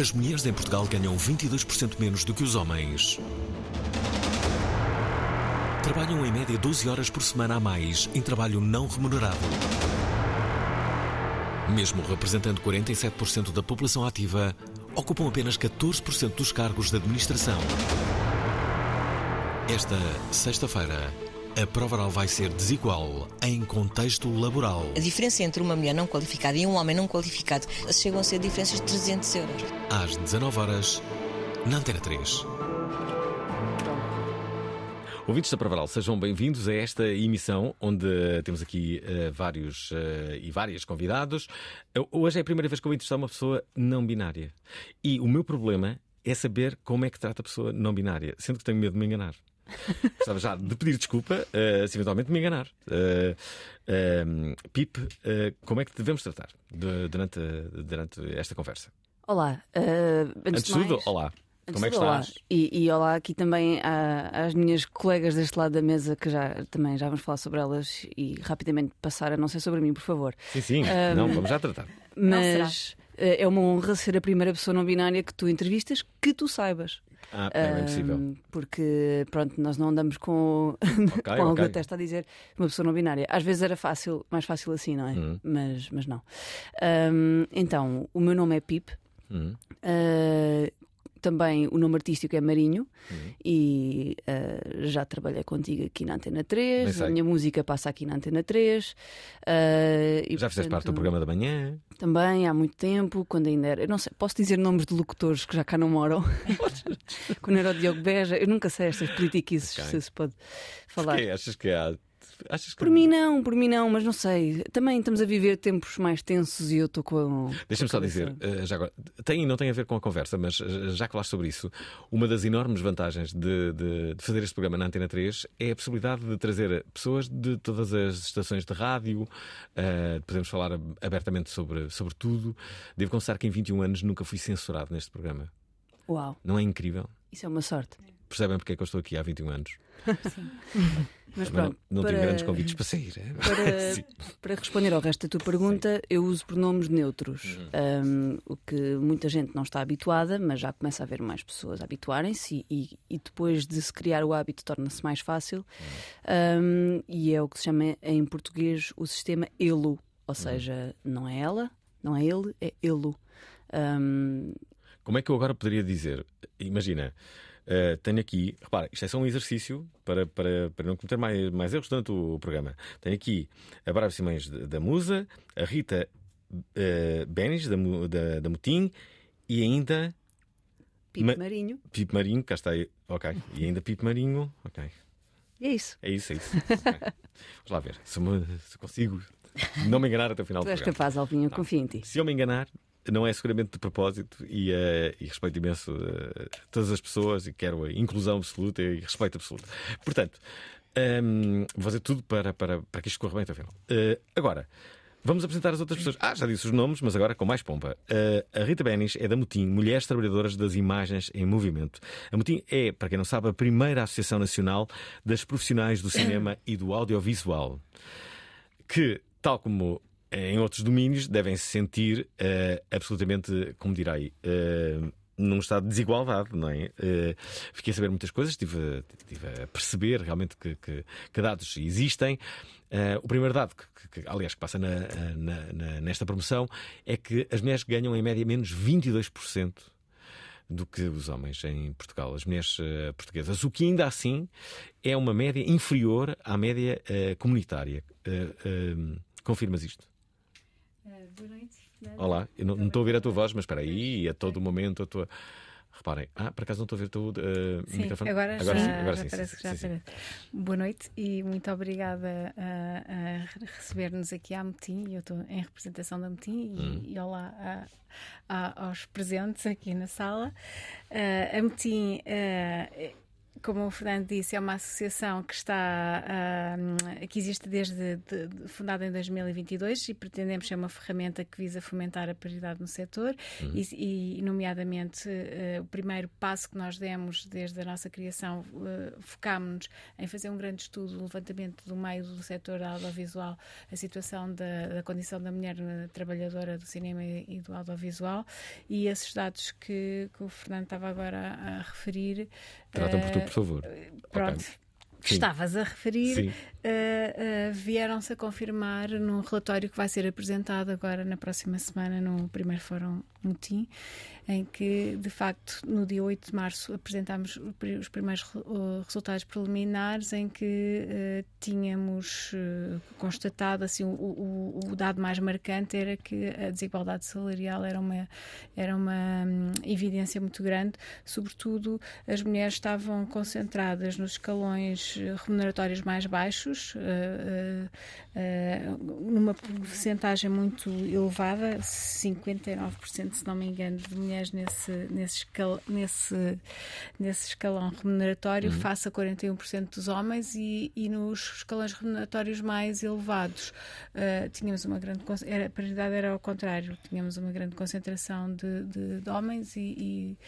As mulheres em Portugal ganham 22% menos do que os homens. Trabalham em média 12 horas por semana a mais em trabalho não remunerado. Mesmo representando 47% da população ativa, ocupam apenas 14% dos cargos de administração. Esta sexta-feira, a prova oral vai ser desigual em contexto laboral. A diferença entre uma mulher não qualificada e um homem não qualificado chegam a ser diferenças de 300 euros. Às 19 horas, na Antena 3. Ouvintes da Pravaral, sejam bem-vindos a esta emissão onde eh, temos aqui eh, vários eh, e várias convidados. Eu- Hoje é a primeira vez que eu vou entrevistar uma pessoa não binária. E o meu problema é saber como é que trata a pessoa não binária, sendo que tenho medo de me enganar. Gostava já de pedir desculpa eh, se eventualmente me enganar. Pipe, eh, como é que devemos tratar de- durante, durante esta conversa? Olá, antes, Antes de de tudo, mais, olá. antes Como é que olá. estás? E, e olá aqui também à- às minhas colegas deste lado da mesa que já também já vamos falar sobre elas e rapidamente passar a não ser sobre mim, por favor. Sim, sim. Ah, Não, vamos já tratar. Mas é uma honra ser a primeira pessoa não binária que tu entrevistas que tu saibas. Ah, não é possível. Ahm, porque, pronto, nós não andamos com, com algo ok. da testa a dizer uma pessoa não binária. Às vezes era fácil, mais fácil assim, não é? Uhum. Mas, mas não. Ahm, então, o meu nome é Pip. Hum. Uh, também o nome artístico é Marinho Uhum. e uh, já trabalhei contigo aqui na Antena Bem 3. sei. A minha música passa aqui na Antena 3. uh, e, Já fizeste parte do programa da manhã? Também há muito tempo, quando ainda era. Eu não sei, posso dizer nomes de locutores que já cá não moram? quando era o Diogo Beja, eu nunca sei estas politiquices Ok. se se pode falar. Porquê? Achas que há. Achas que... Por mim não, por mim não, mas não sei. Também estamos a viver tempos mais tensos e eu estou com. Deixa-me só dizer, eh, já agora, tem e não tem a ver com a conversa, mas eh, já que falaste sobre isso, uma das enormes vantagens de, de- de fazer este programa na Antena 3 é a possibilidade de trazer pessoas de todas as estações de rádio, eh, podemos falar ab- abertamente sobre, sobre tudo. Devo confessar que em 21 anos nunca fui censurado neste programa. Uau, Não é incrível? isso é uma sorte. Percebem porque é que eu estou aqui há 21 anos? Mas Também pronto, não, não para... tenho grandes convites para sair. é? Para, Sim. para responder ao resto da tua pergunta, eu uso pronomes neutros, Uhum. Um, o que muita gente não está habituada, mas já começa a haver mais pessoas a habituarem-se e, e- depois de se criar o hábito torna-se mais fácil. Um, e é o que se chama em português o sistema ELO, ou seja, não é ela, não é ele, é ELO. Um, Como é que eu agora poderia dizer? Imagina, eh, tenho aqui, repara, isto é só um exercício para, para, para não cometer mais, mais erros durante o programa. Tenho aqui a Brava Simões da Musa, a Rita uh, Benes da, da, da Mutim e ainda Pipo Ma- Marinho, Pipo Marinho, cá está aí, ok. E ainda Pipo Marinho, ok. e é isso. É isso, é isso. Ok. Vamos lá ver se, me- se consigo não me enganar até o final Tu do és programa. capaz, Alvinho, eu confio em ti. Se eu me enganar, não é seguramente de propósito e, eh, e respeito imenso eh, todas as pessoas e quero a inclusão absoluta e respeito absoluto. Portanto, ehm, vou fazer tudo para, para, para que isto corra bem até o final. Eh, agora, vamos apresentar as outras pessoas. Ah, já disse os nomes, mas agora com mais pompa. Eh, a Rita Benis é da Mutim, Mulheres Trabalhadoras das Imagens em Movimento. A Mutim é, para quem não sabe, a primeira Associação Nacional das Profissionais do Cinema e do Audiovisual que, tal como em outros domínios, devem se sentir eh, absolutamente, como direi, eh, num estado de desigualdade, não é? Eh, fiquei a saber muitas coisas, estive, estive a perceber realmente que, que- que dados existem. Eh, o primeiro dado, que, que- aliás, que passa na- na- na- nesta promoção, é que as mulheres ganham em média menos 22% do que os homens em Portugal, as mulheres eh, portuguesas, o que ainda assim é uma média inferior à média eh, comunitária. Eh, eh, confirmas isto? Boa noite. Olá, eu não, não estou a ouvir a tua voz, mas espera aí, a todo momento a tua. Reparem, ah, por acaso não estou a ver o teu uh, Sim, microfone. agora, agora já, sim, agora já sim, parece sim, que já sim, aparece. Boa noite e muito obrigada a, a receber-nos aqui à Metim. Eu estou em representação da Metim e, Hum. e olá a- a- aos presentes aqui na sala. Ah, a Metim, ah, como o Fernando disse, é uma associação que está ah, que existe desde de- de- fundada em 2022 e pretendemos ser uma ferramenta que visa fomentar a paridade no setor e, e, nomeadamente eh, o primeiro passo que nós demos desde a nossa criação eh, focámos-nos em fazer um grande estudo do levantamento do meio do setor audiovisual a situação da, da condição da mulher eh, trabalhadora do cinema e e do audiovisual e esses dados que, que o Fernando estava agora a, a referir Trata-me por tu, eh, por favor. pronto, Ok. que Sim. estavas a referir, Sim. Uh, uh, vieram-se a confirmar num relatório que vai ser apresentado agora na próxima semana no primeiro Fórum Mutim, em que, de facto, no dia 8 de março apresentámos os primeiros re- resultados preliminares em que uh, tínhamos constatado, assim, o, o- o dado mais marcante era que a desigualdade salarial era uma, era uma hum, evidência muito grande, sobretudo as mulheres estavam concentradas nos escalões remuneratórios mais baixos, eh, eh, eh, numa porcentagem muito elevada, 59%, se não me engano, de mulheres nesse, nesse, escal, nesse, nesse escalão remuneratório, face a 41% dos homens, e, e nos escalões remuneratórios mais elevados. Tínhamos uma grande. Era, a paridade era ao contrário, tínhamos uma grande concentração de, de- de homens e, e,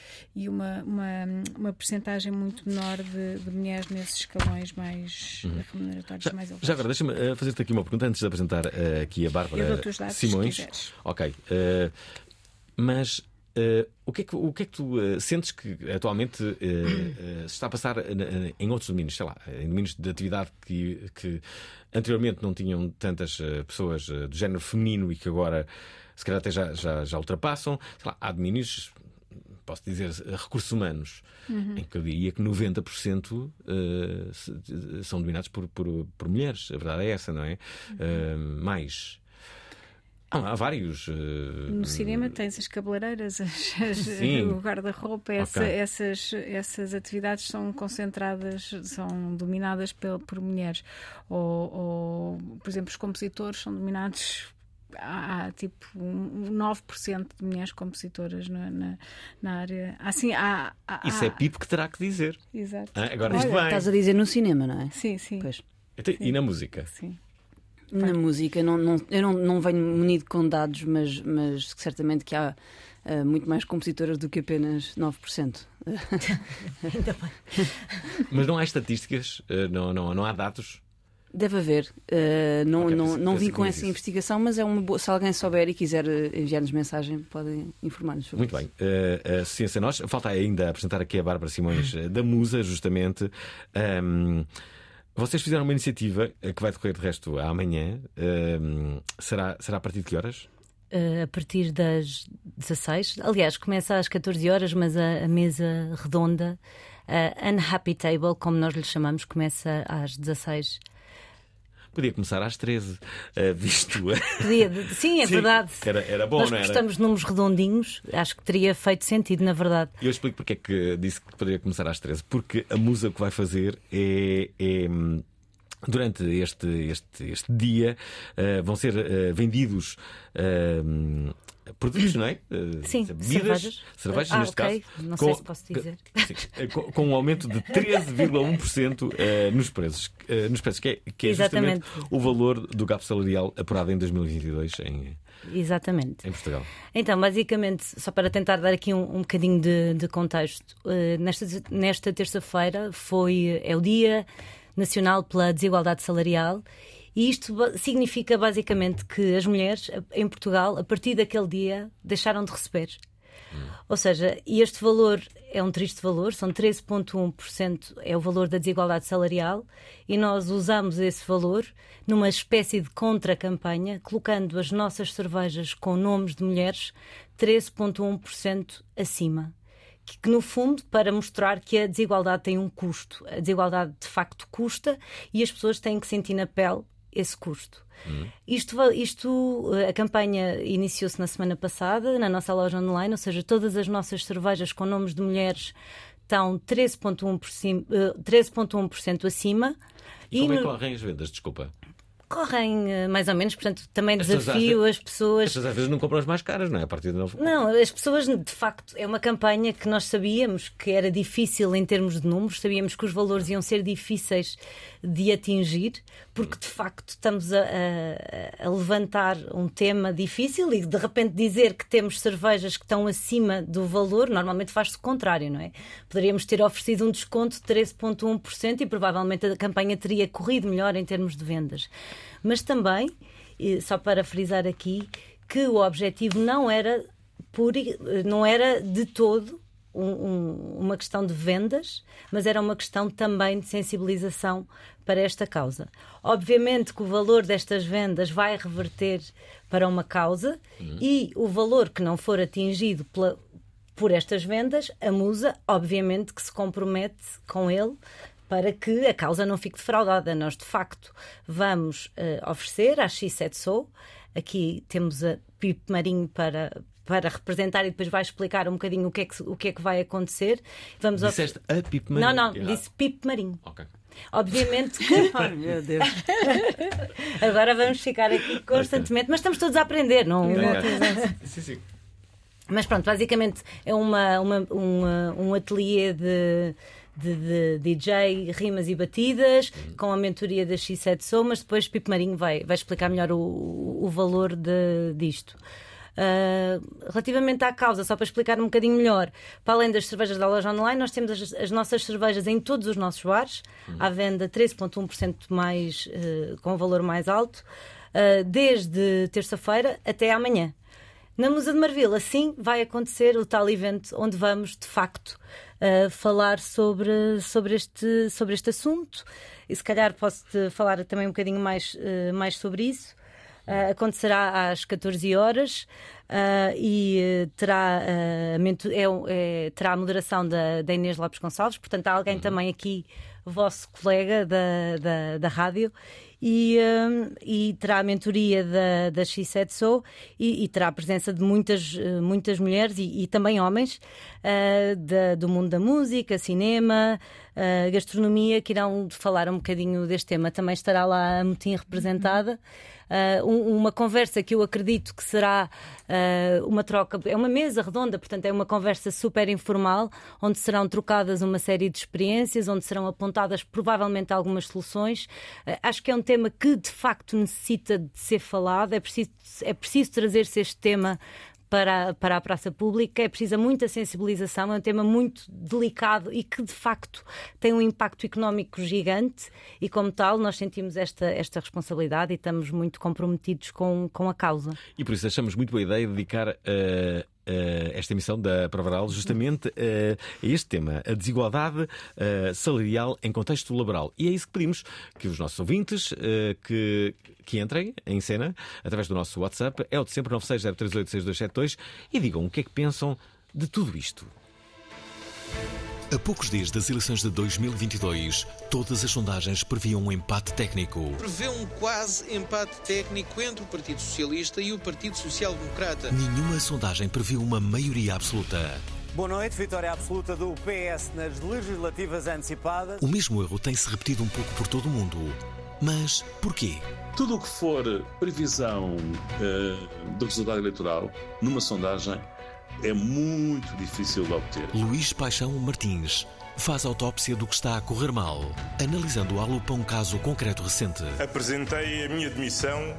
e uma, uma, uma percentagem muito menor de, de mulheres nesses escalões mais eh, remuneratórios Já, mais elevados. já agora, deixa-me eh, fazer-te aqui uma pergunta antes de apresentar eh, aqui a Bárbara dados, Simões. ok. eh, mas o, que é que, o que é que tu sentes que atualmente se está a passar em outros domínios, sei lá, em domínios de atividade que, que anteriormente não tinham tantas pessoas do género feminino e que agora se calhar até já, já, já ultrapassam? Sei lá, há domínios posso dizer, recursos humanos, em que eu diria que 90% eh, se- são dominados por, por, por mulheres. A verdade é essa, não é? Eh, mais. Há, há vários. eh, No cinema tens as cabeleireiras, as- as- o guarda-roupa, essa- Ok. essas, essas atividades são concentradas, são dominadas pel- por mulheres. Ou, ou, por exemplo, os compositores são dominados. Há, tipo um 9% de mulheres compositoras na, na, na área. Assim, há, há- Isso é Pipo que terá que dizer. Exato. Ah, agora isto Olha, bem. estás a dizer no cinema, não é? Sim, sim. Pois. Então, E na música? sim. Na música, não, não- eu não, não venho munido com dados, mas, mas certamente que há ah, muito mais compositoras do que apenas 9%. Mas não há estatísticas, eh, não, não, não há dados. Deve haver. Ah, não não, não vim com essa isso. investigação, mas é uma boa. Se alguém souber e quiser ah, enviar-nos mensagem, podem informar-nos Muito isso. bem. Eh, a Ciência Nós. Falta ainda apresentar aqui a Bárbara Simões eh, da Musa, justamente. Ahm, vocês fizeram uma iniciativa eh, que vai decorrer de resto amanhã. Ahm, será, será a partir de que horas? eh, a partir das 16. Aliás, começa às 14 horas, mas a, a mesa redonda, a Unhappy Table, como nós lhe chamamos, começa às 16. Podia começar às 13, eh, visto. Podia- sim, é Sim, verdade. Era, era bom, nós não era? gostamos de números redondinhos, acho que teria feito sentido, na verdade. Eu explico porque é que disse que poderia começar às 13. Porque a musa que vai fazer é. é, hum, Durante este, este, este dia eh, vão ser eh, vendidos hum, produtos, não é? Sim, bebidas, cervejas. cervejas Ah, neste ok. caso. Não sei se posso dizer. Com, com um aumento de 13,1% eh, nos preços. nos preços, que é, que é justamente o valor do gap salarial apurado em 2022 em, Exatamente. em Portugal. Então, basicamente, só para tentar dar aqui um, um bocadinho de, de contexto, nesta, nesta terça-feira foi é o Dia Nacional pela Desigualdade Salarial e isto significa basicamente que as mulheres em Portugal, a partir daquele dia, deixaram de receber. Ou seja, e este valor é um triste valor, são 13,1% é o valor da desigualdade salarial, e nós usamos esse valor numa espécie de contra-campanha, colocando as nossas cervejas com nomes de mulheres 13,1% acima. Que, que, no fundo, para mostrar que a desigualdade tem um custo. A desigualdade de facto custa e as pessoas têm que sentir na pele esse custo. Uhum. Isto, isto, a campanha iniciou-se na semana passada na nossa loja online, ou seja, todas as nossas cervejas com nomes de mulheres estão 13,1% 13 acima. E como e é que correm as vendas? Desculpa correm eh, mais ou menos, portanto, também as desafio as pessoas. As pessoas às vezes não compram as mais caras, não é? A partir de novo. Não, as pessoas, de facto, é uma campanha que nós sabíamos que era difícil em termos de números, sabíamos que os valores iam ser difíceis de atingir, porque de facto estamos a, a, a levantar um tema difícil e de repente dizer que temos cervejas que estão acima do valor, normalmente faz-se o contrário, não é? Poderíamos ter oferecido um desconto de 13,1% e provavelmente a campanha teria corrido melhor em termos de vendas. Mas também, só para frisar aqui, que o objetivo não era, por, não era de todo um, um, uma questão de vendas, mas era uma questão também de sensibilização para esta causa. Obviamente que o valor destas vendas vai reverter para uma causa uhum. e o valor que não for atingido pela, por estas vendas, a Musa, obviamente, que se compromete com ele para que a causa não fique defraudada. Nós, de facto, vamos uh, oferecer à X7 Sou. Aqui temos a Pipe Marinho para, para representar e depois vai explicar um bocadinho o que é que, o que, é que vai acontecer. Vamos Disseste a Pipe Marinho? Não, não, disse Pipe Marinho. Ok. Obviamente que. Ai, meu Deus. Agora vamos ficar aqui constantemente, mas estamos todos a aprender, não? sim, sim. Mas pronto, basicamente é uma, uma, uma um ateliê de de, de, DJ, rimas e batidas, uhum. com a mentoria da X7 Soul, mas depois Pipo Marinho vai, vai explicar melhor o, o valor de, disto. Uh, relativamente à causa, só para explicar um bocadinho melhor, para além das cervejas da loja online, nós temos as, as nossas cervejas em todos os nossos bares, uhum. à venda 13,1% mais, uh, com valor mais alto, uh, desde terça-feira até amanhã. Na Musa de Marvila, sim, vai acontecer o tal evento onde vamos, de facto, falar sobre, sobre, este, sobre este assunto. E se calhar posso-te falar também um bocadinho mais, uh, mais sobre isso. Uh, acontecerá às 14 horas uh, e uh, terá, é, é, terá a moderação da, da, Inês Lopes Gonçalves, portanto, há alguém uhum. também aqui, vosso colega da, da, da rádio, e, um, e terá a mentoria da, da X7 Soul e, e, terá a presença de muitas, eh, muitas mulheres e, e também homens uh, da, do mundo da música, cinema, uh, gastronomia, que irão falar um bocadinho deste tema. Também estará lá a Motim representada. Uh, uma conversa que eu acredito que será uh, uma troca, é uma mesa redonda, portanto, é uma conversa super informal, onde serão trocadas uma série de experiências, onde serão apontadas provavelmente algumas soluções. Uh, acho que é um tema que de facto necessita de ser falado, é preciso, é preciso trazer-se este tema para, para a praça pública. É precisa muita sensibilização, é um tema muito delicado e que, de facto, tem um impacto económico gigante e, como tal, nós sentimos esta, esta responsabilidade e estamos muito comprometidos com, com a causa. E por isso achamos muito boa ideia dedicar Uh, esta emissão da Provaral justamente uh, a este tema, a desigualdade uh, salarial em contexto laboral. E é isso que pedimos que os nossos ouvintes que, que entrem em cena através do nosso WhatsApp, é o de sempre 960386272 e digam o que é que pensam de tudo isto. A poucos dias das eleições de 2022, todas as sondagens previam um empate técnico. Prevê um quase empate técnico entre o Partido Socialista e o Partido Social Democrata. Nenhuma sondagem previu uma maioria absoluta. Boa noite, vitória absoluta do PS nas legislativas antecipadas. O mesmo erro tem-se repetido um pouco por todo o mundo. Mas porquê? Tudo o que for previsão uh, do resultado eleitoral numa sondagem é muito difícil de obter. Luís Paixão Martins faz autópsia do que está a correr mal, analisando à lupa um caso concreto recente. Apresentei a minha demissão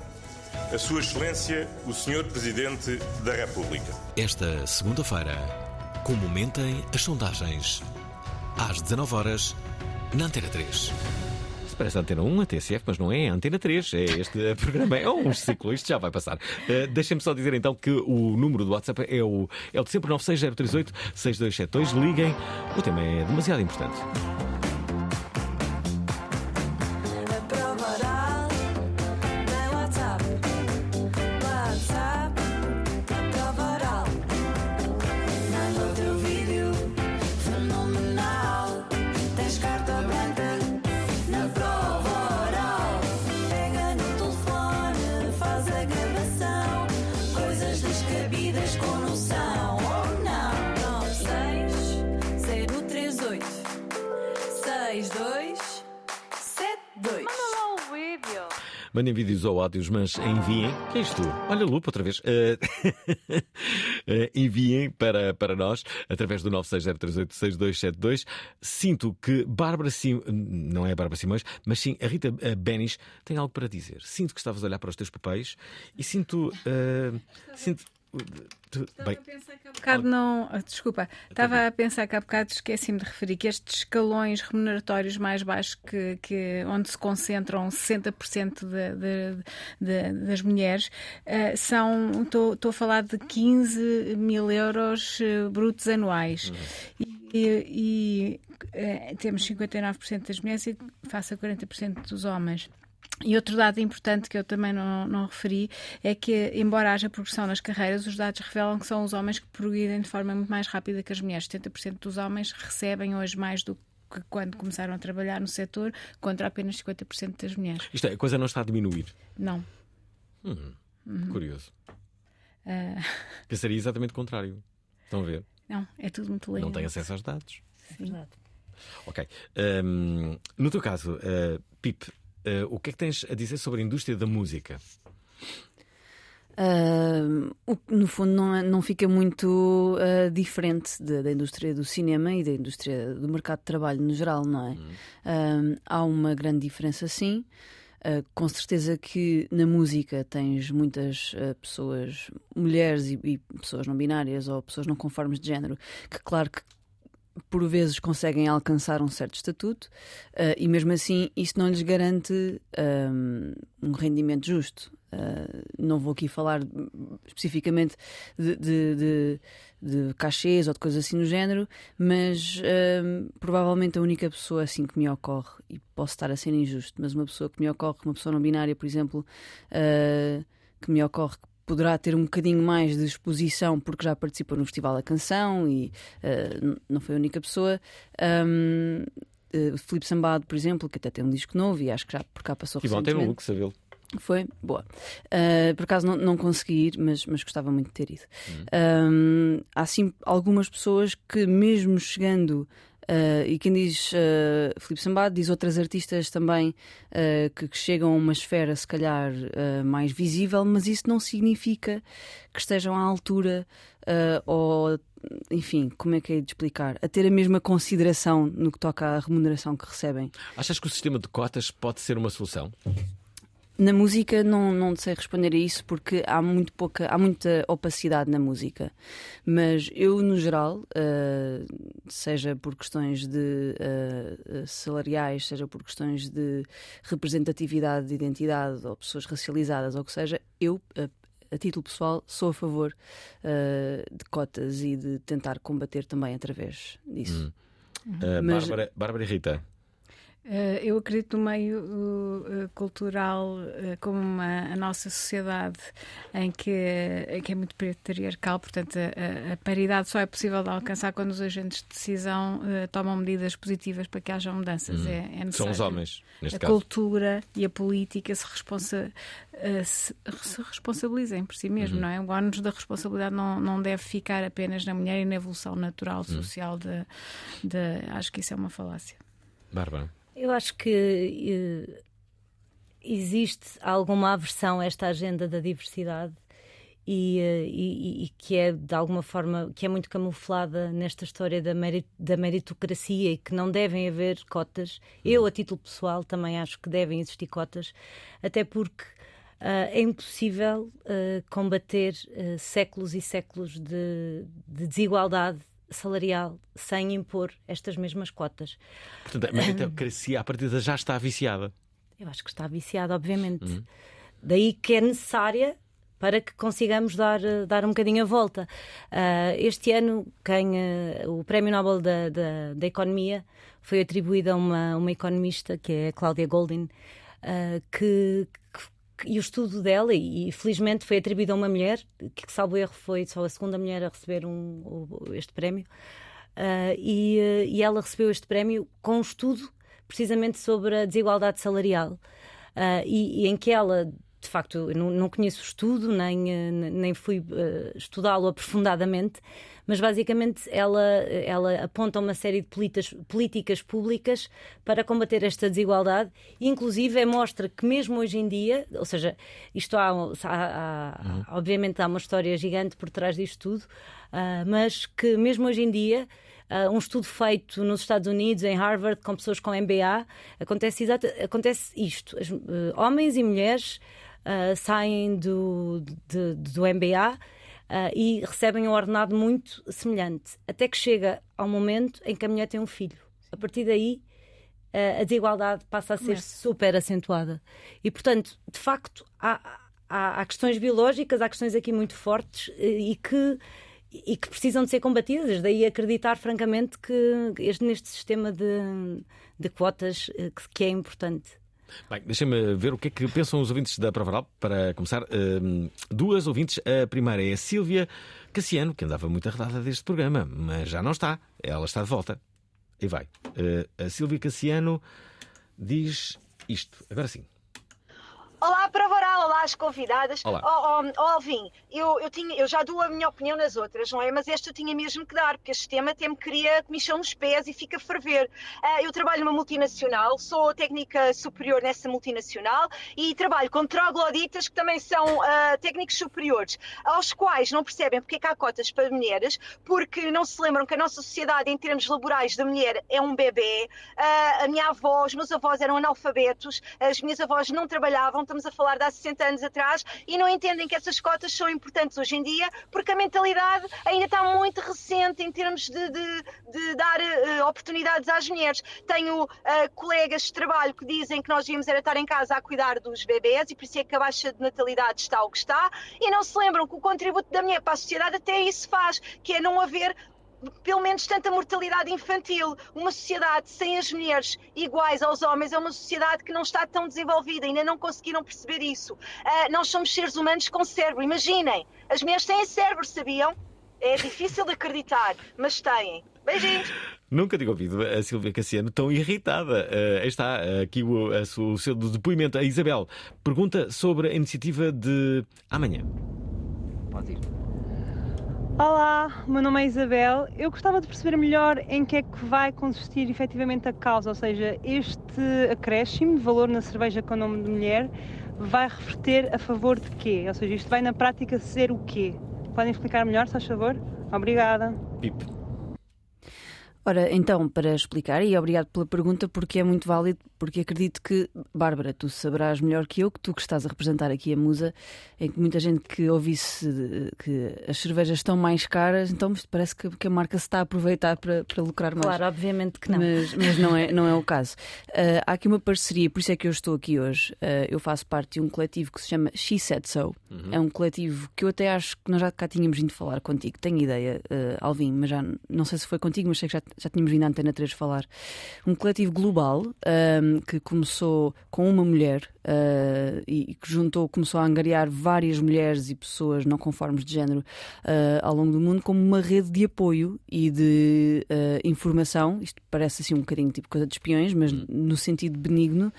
a Sua Excelência, o Senhor Presidente da República. Esta segunda-feira, comentem as sondagens. Às 19 horas na Antena 3. Parece a Antena 1, a TSF, mas não é Antena 3. É este programa, é um ciclo, isto já vai passar. Uh, Deixem-me só dizer então que o número do WhatsApp é o, é o de sempre 96038 6272. Liguem, o tema é demasiado importante. Mandem vídeos ou áudios, mas enviem. Que é isto? Olha, Lupa, outra vez. Uh, enviem para, para nós através do 960386272. Sinto que Bárbara Sim, não é a Bárbara Simões, mas sim a Rita uh, Benis tem algo para dizer. Sinto que estavas a olhar para os teus papéis e sinto. Uh, sinto tu, bem, há bocado não. ah, Desculpa, estava a pensar que há bocado esqueci-me de referir que estes escalões remuneratórios mais baixos, que, que, onde se concentram 60% de, de, de, das mulheres, eh, são. Estou a falar de 15 mil euros eh, brutos anuais. E, e, eh, temos 59% das mulheres e face a 40% dos homens. E outro dado importante que eu também não, não, referi é que, embora haja progressão nas carreiras, os dados revelam que são os homens que progridem de forma muito mais rápida que as mulheres. 70% dos homens recebem hoje mais do que quando começaram a trabalhar no setor, contra apenas 50% das mulheres. Isto é, a coisa não está a diminuir. Não. Hum, Uhum. Curioso. Ah, Pensaria exatamente o contrário. Estão a ver? não, é tudo muito legal. Não tem acesso aos dados. Verdade. Ok. Hum, no teu caso, uh, Pip, uh, o que é que tens a dizer sobre a indústria da música? Uh, no fundo não, é- não fica muito uh, diferente da, da indústria do cinema e da indústria do mercado de trabalho no geral, não é? Uh, há uma grande diferença, sim. Com certeza que na música tens muitas pessoas, mulheres e, e pessoas não binárias ou pessoas não conformes de género, que claro que por vezes conseguem alcançar um certo estatuto uh, e mesmo assim isso não lhes garante um, um rendimento justo. Uh, não vou aqui falar especificamente de, de, de, de, cachês ou de coisas assim no género, mas uh, provavelmente a única pessoa assim que me ocorre, e posso estar a ser injusto, mas uma pessoa que me ocorre, uma pessoa não binária, por exemplo, uh, que me ocorre que poderá ter um bocadinho mais de exposição porque já participou no Festival da Canção e não foi a única pessoa. Um, o Filipe Sambado, por exemplo, que até tem um disco novo e acho que já por cá passou E bom, tem um look, sabê-lo. Foi? Boa. Uh, por acaso não, não consegui ir, mas, mas gostava muito de ter ido. Um, há sim algumas pessoas que, mesmo chegando. Uh, e quem diz uh, Filipe Sambado diz outras artistas também uh, que, que chegam a uma esfera se calhar mais visível, mas isso não significa que estejam à altura ou enfim, como é que é de explicar? A ter a mesma consideração no que toca à remuneração que recebem. Achas que o sistema de cotas pode ser uma solução? Na música não, não sei responder a isso porque há muito pouca, há muita opacidade na música. Mas eu, no geral, uh, seja por questões de uh, salariais, seja por questões de representatividade de identidade ou pessoas racializadas, ou o que seja, eu, a, a título pessoal, sou a favor uh, de cotas e de tentar combater também através disso. Hum. Mas... Bárbara, Bárbara e Rita. Uh, eu acredito no meio uh, cultural uh, como a nossa sociedade em que, é muito patriarcal, portanto a, a, paridade só é possível de alcançar quando os agentes de decisão tomam medidas positivas para que haja mudanças. Hum. É, é. São os homens, neste a caso. cultura e a política se, responsa, se, se responsabilizem por si mesmo, Uhum. não é? O ónus da responsabilidade não, não deve ficar apenas na mulher e na evolução natural, Uhum. social de, de acho que isso é uma falácia. Bárbara. Eu acho que eh, existe alguma aversão a esta agenda da diversidade e, eh, e- e que é de alguma forma que é muito camuflada nesta história da, meri- da meritocracia e que não devem haver cotas. Eu, a título pessoal, também acho que devem existir cotas, até porque ah, é impossível ah, combater ah, séculos e séculos de, de desigualdade salarial sem impor estas mesmas cotas. Portanto, a meritocracia à partida já está viciada. Eu acho que está viciada, obviamente. Uhum. Daí que é necessária para que consigamos dar, eh, dar um bocadinho a volta. Ah, este ano, quem, eh, o Prémio Nobel da, da, da Economia foi atribuído a uma, uma economista, que é a Cláudia Goldin, que, que- e o estudo dela, e, felizmente foi atribuído a uma mulher, que, salvo erro, foi só a segunda mulher a receber um, este prémio. Ah, e, e ela recebeu este prémio com um estudo precisamente sobre a desigualdade salarial ah, e, e em que ela de facto, não, não conheço o estudo, nem, eh, nem fui uh, estudá-lo aprofundadamente, mas basicamente ela, ela aponta uma série de políticas, políticas públicas para combater esta desigualdade inclusive, mostra que mesmo hoje em dia, ou seja, isto há, há, há uhum. obviamente há uma história gigante por trás disto tudo, uh, mas que mesmo hoje em dia Uh, um estudo feito nos Estados Unidos, em Harvard, com pessoas com MBA, acontece, exato, acontece isto: As, uh, homens e mulheres uh, saem do, de, do MBA e recebem um ordenado muito semelhante, até que chega ao momento em que a mulher tem um filho. A partir daí, a desigualdade passa a ser super acentuada. E, portanto, de facto, há, há, há questões biológicas, há questões aqui muito fortes e que e que precisam de ser combatidas. Daí acreditar, francamente, que este, neste sistema de, de quotas eh, que, que é importante. Bem, deixem-me ver o que é que pensam os ouvintes da Provaral. Para começar, um, duas ouvintes. A primeira é a Sílvia Cassiano, que andava muito arredada deste programa, mas já não está. Ela está de volta. E vai. Uh, a Sílvia Cassiano diz isto. Agora sim. Olá, Pravoral, olá as convidadas. Olá. Oh, oh, oh, Alvin, eu, eu, tinha, eu já dou a minha opinião nas outras, não é? Mas esta eu tinha mesmo que dar, porque este tema até me cria comichão nos pés e fica a ferver. Uh, eu trabalho numa multinacional, sou técnica superior nessa multinacional e trabalho com trogloditas que também são uh, técnicos superiores, aos quais não percebem porque é que há cotas para mulheres, porque não se lembram que a nossa sociedade, em termos laborais da mulher, é um bebê. Uh, a minha avó, os meus avós eram analfabetos, as minhas avós não trabalhavam estamos a falar de há 60 anos atrás, e não entendem que essas cotas são importantes hoje em dia, porque a mentalidade ainda está muito recente em termos de, de, de dar uh, oportunidades às mulheres. Tenho uh, colegas de trabalho que dizem que nós devíamos era estar em casa a cuidar dos bebés e por isso é que a baixa de natalidade está o que está, e não se lembram que o contributo da mulher para a sociedade até isso faz, que é não haver pelo menos tanta mortalidade infantil. Uma sociedade sem as mulheres iguais aos homens é uma sociedade que não está tão desenvolvida, ainda não conseguiram perceber isso. Uh, nós somos seres humanos com cérebro, imaginem, as mulheres têm cérebro, sabiam? É difícil de acreditar, mas têm. Beijinhos! Nunca tinha ouvido a Silvia Cassiano tão irritada. Uh, está aqui o, a, o seu depoimento. A Isabel pergunta sobre a iniciativa de amanhã. Olá, meu nome é Isabel. Eu gostava de perceber melhor em que é que vai consistir efetivamente a causa, ou seja, este acréscimo de valor na cerveja com o nome de mulher vai reverter a favor de quê? Ou seja, isto vai na prática ser o quê? Podem explicar melhor, se faz favor? Obrigada. Pip. Ora, então, para explicar, e obrigado pela pergunta, porque é muito válido, porque acredito que, Bárbara, tu saberás melhor que eu, que tu que estás a representar aqui a Musa, em que muita gente que ouvisse que as cervejas estão mais caras, então parece que, que a marca se está a aproveitar para, para lucrar mais. Claro, obviamente que não. Mas, mas não, é, não é o caso. Uh, há aqui uma parceria, por isso é que eu estou aqui hoje. Uh, eu faço parte de um coletivo que se chama She Said So. Uhum. É um coletivo que eu até acho que nós já cá tínhamos vindo falar contigo. Tenho ideia, uh, Alvin, mas já não sei se foi contigo, mas sei que já já tínhamos vindo à Antena 3 falar. Um coletivo global um, que começou com uma mulher uh, e que juntou, começou a angariar várias mulheres e pessoas não conformes de género uh, ao longo do mundo como uma rede de apoio e de uh, informação. Isto parece assim um bocadinho tipo coisa de espiões, mas hum. no sentido benigno.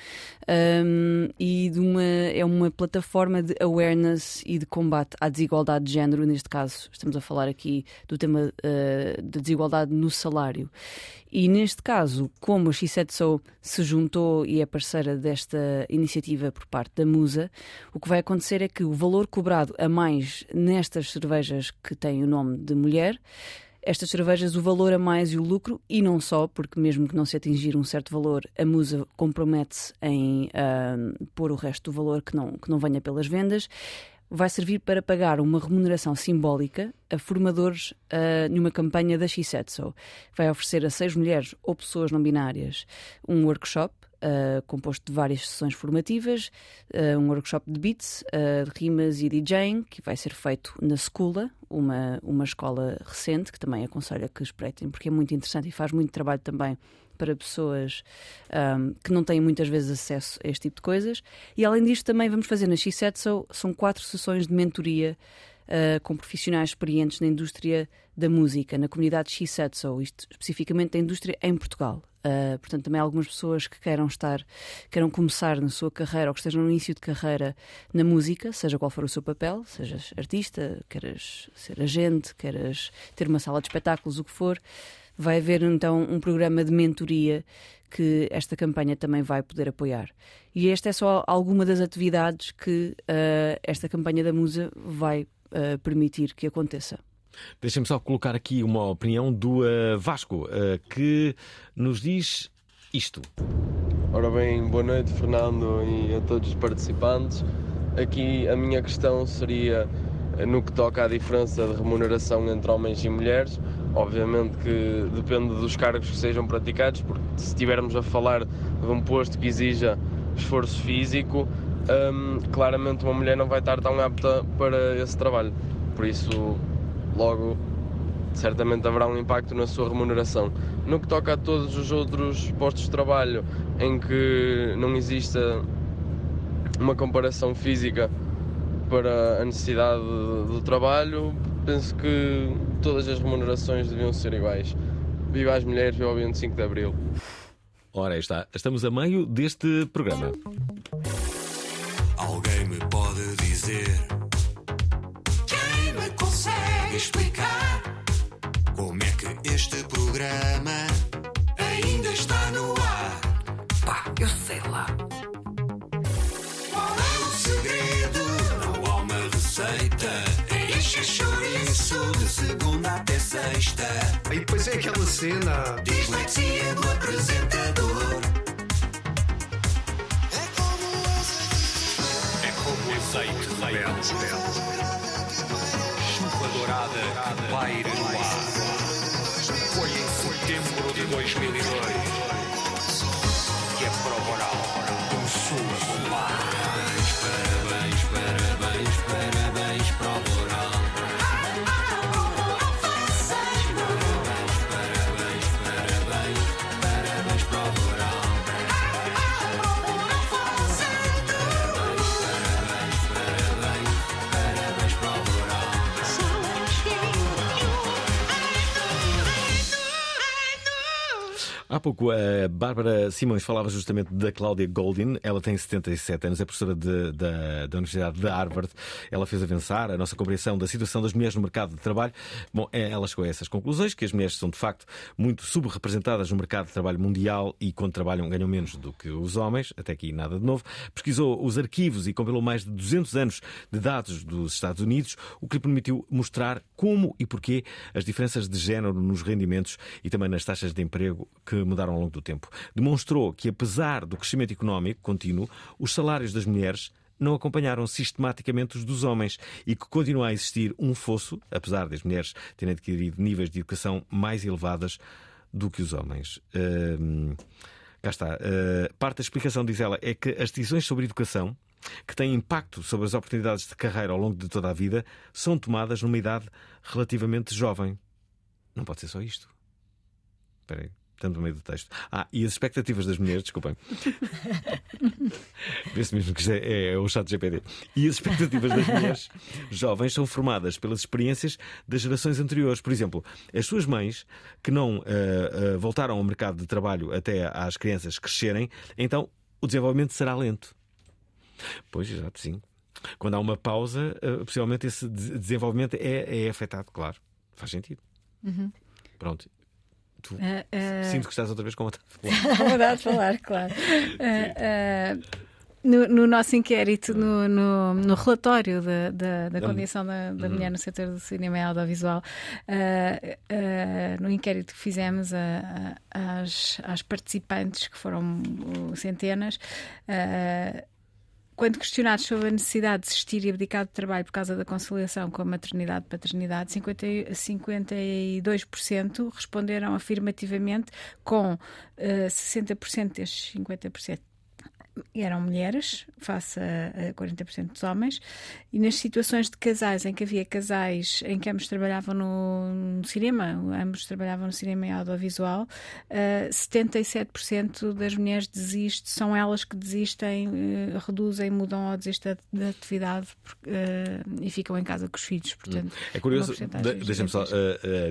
Um, e de uma, é uma plataforma de awareness e de combate à desigualdade de género. Neste caso, estamos a falar aqui do tema da desigualdade no salário. E neste caso, como a X7SO se juntou e é parceira desta iniciativa por parte da Musa, o que vai acontecer é que o valor cobrado a mais nestas cervejas que têm o nome de mulher estas cervejas o valor a mais e o lucro, e não só, porque mesmo que não se atingir um certo valor, a Musa compromete-se em uh, pôr o resto do valor que não, que não venha pelas vendas vai servir para pagar uma remuneração simbólica a formadores uh, numa campanha da Shisetsu. Vai oferecer a seis mulheres ou pessoas não binárias um workshop Uh, composto de várias sessões formativas, uh, um workshop de beats, uh, de rimas e DJing, que vai ser feito na Scula, uma, uma escola recente, que também aconselho a que espreitem, porque é muito interessante e faz muito trabalho também para pessoas um, que não têm muitas vezes acesso a este tipo de coisas. E além disto, também vamos fazer na X7 são, são quatro sessões de mentoria uh, com profissionais experientes na indústria da música, na comunidade Shisetsu, isto especificamente da indústria em Portugal. Uh, portanto, também algumas pessoas que queiram estar, queiram começar na sua carreira ou que estejam no início de carreira na música, seja qual for o seu papel, sejas artista, queiras ser agente, queiras ter uma sala de espetáculos, o que for. Vai haver então um programa de mentoria que esta campanha também vai poder apoiar. E esta é só alguma das atividades que uh, esta campanha da Musa vai uh, permitir que aconteça. Deixa-me só colocar aqui uma opinião do uh, Vasco, que nos diz isto. Ora bem, boa noite, Fernando, e a todos os participantes. Aqui a minha questão seria no que toca à diferença de remuneração entre homens e mulheres. Obviamente que depende dos cargos que sejam praticados, porque se estivermos a falar de um posto que exija esforço físico, hum, claramente uma mulher não vai estar tão apta para esse trabalho. Por isso, logo, certamente haverá um impacto na sua remuneração. No que toca a todos os outros postos de trabalho em que não exista uma comparação física para a necessidade do trabalho, penso que todas as remunerações deviam ser iguais. Viva as mulheres, viva o 25 de Abril. Ora, está. Estamos a meio deste programa. Explicar como é que este programa ainda está no ar? Pá, eu sei lá. Qual é o segredo? Não há uma receita chouriço de segunda até sexta. E depois é aquela cena. Dislexia do apresentador. É como É como azeite rebelde. Dourada que paira no ar. Foi em setembro de 2002 pouco a Bárbara Simões falava justamente da Cláudia Goldin. Ela tem 77 anos, é professora de, da, da Universidade de Harvard. Ela fez avançar a nossa compreensão da situação das mulheres no mercado de trabalho. Bom, é, ela chegou a essas conclusões, que as mulheres são de facto muito subrepresentadas no mercado de trabalho mundial e quando trabalham ganham menos do que os homens. Até aqui nada de novo. Pesquisou os arquivos e compilou mais de 200 anos de dados dos Estados Unidos, o que lhe permitiu mostrar como e porquê as diferenças de género nos rendimentos e também nas taxas de emprego que mudaram ao longo do tempo. Demonstrou que, apesar do crescimento económico contínuo, os salários das mulheres não acompanharam sistematicamente os dos homens e que continua a existir um fosso, apesar das mulheres terem adquirido níveis de educação mais elevadas do que os homens. Hum, cá está. Uh, parte da explicação, diz ela, é que as decisões sobre educação que têm impacto sobre as oportunidades de carreira ao longo de toda a vida são tomadas numa idade relativamente jovem. Não pode ser só isto. Espera aí. Tanto no meio do texto. Ah, e as expectativas das mulheres, desculpem. Vê-se mesmo que é, é o chat GPD. E as expectativas das mulheres jovens são formadas pelas experiências das gerações anteriores. Por exemplo, as suas mães, que não uh, uh, voltaram ao mercado de trabalho até às crianças crescerem, então o desenvolvimento será lento. Pois, exato, sim. Quando há uma pausa, uh, possivelmente esse desenvolvimento é, é afetado, claro. Faz sentido. Uhum. Pronto. Tu, Uh, uh, Sinto que estás outra vez com vontade de falar. vontade de falar, claro. Uh, no, no, nosso inquérito, no, no, no relatório da, da, da condição da, da mulher no setor do cinema e audiovisual, no inquérito que fizemos a, a, às, às participantes, que foram centenas, quando questionados sobre a necessidade de desistir e abdicar do trabalho por causa da conciliação com a maternidade e paternidade, 50, 52% responderam afirmativamente, com uh, 60% destes 50% eram mulheres, face a, a 40% dos homens, e nas situações de casais em que havia casais em que ambos trabalhavam no, no cinema, ambos trabalhavam no cinema e audiovisual, uh, 77% das mulheres desistem, são elas que desistem, uh, reduzem, mudam ou desistem da, da atividade uh, e ficam em casa com os filhos. Portanto, É curioso, de- deixa-me só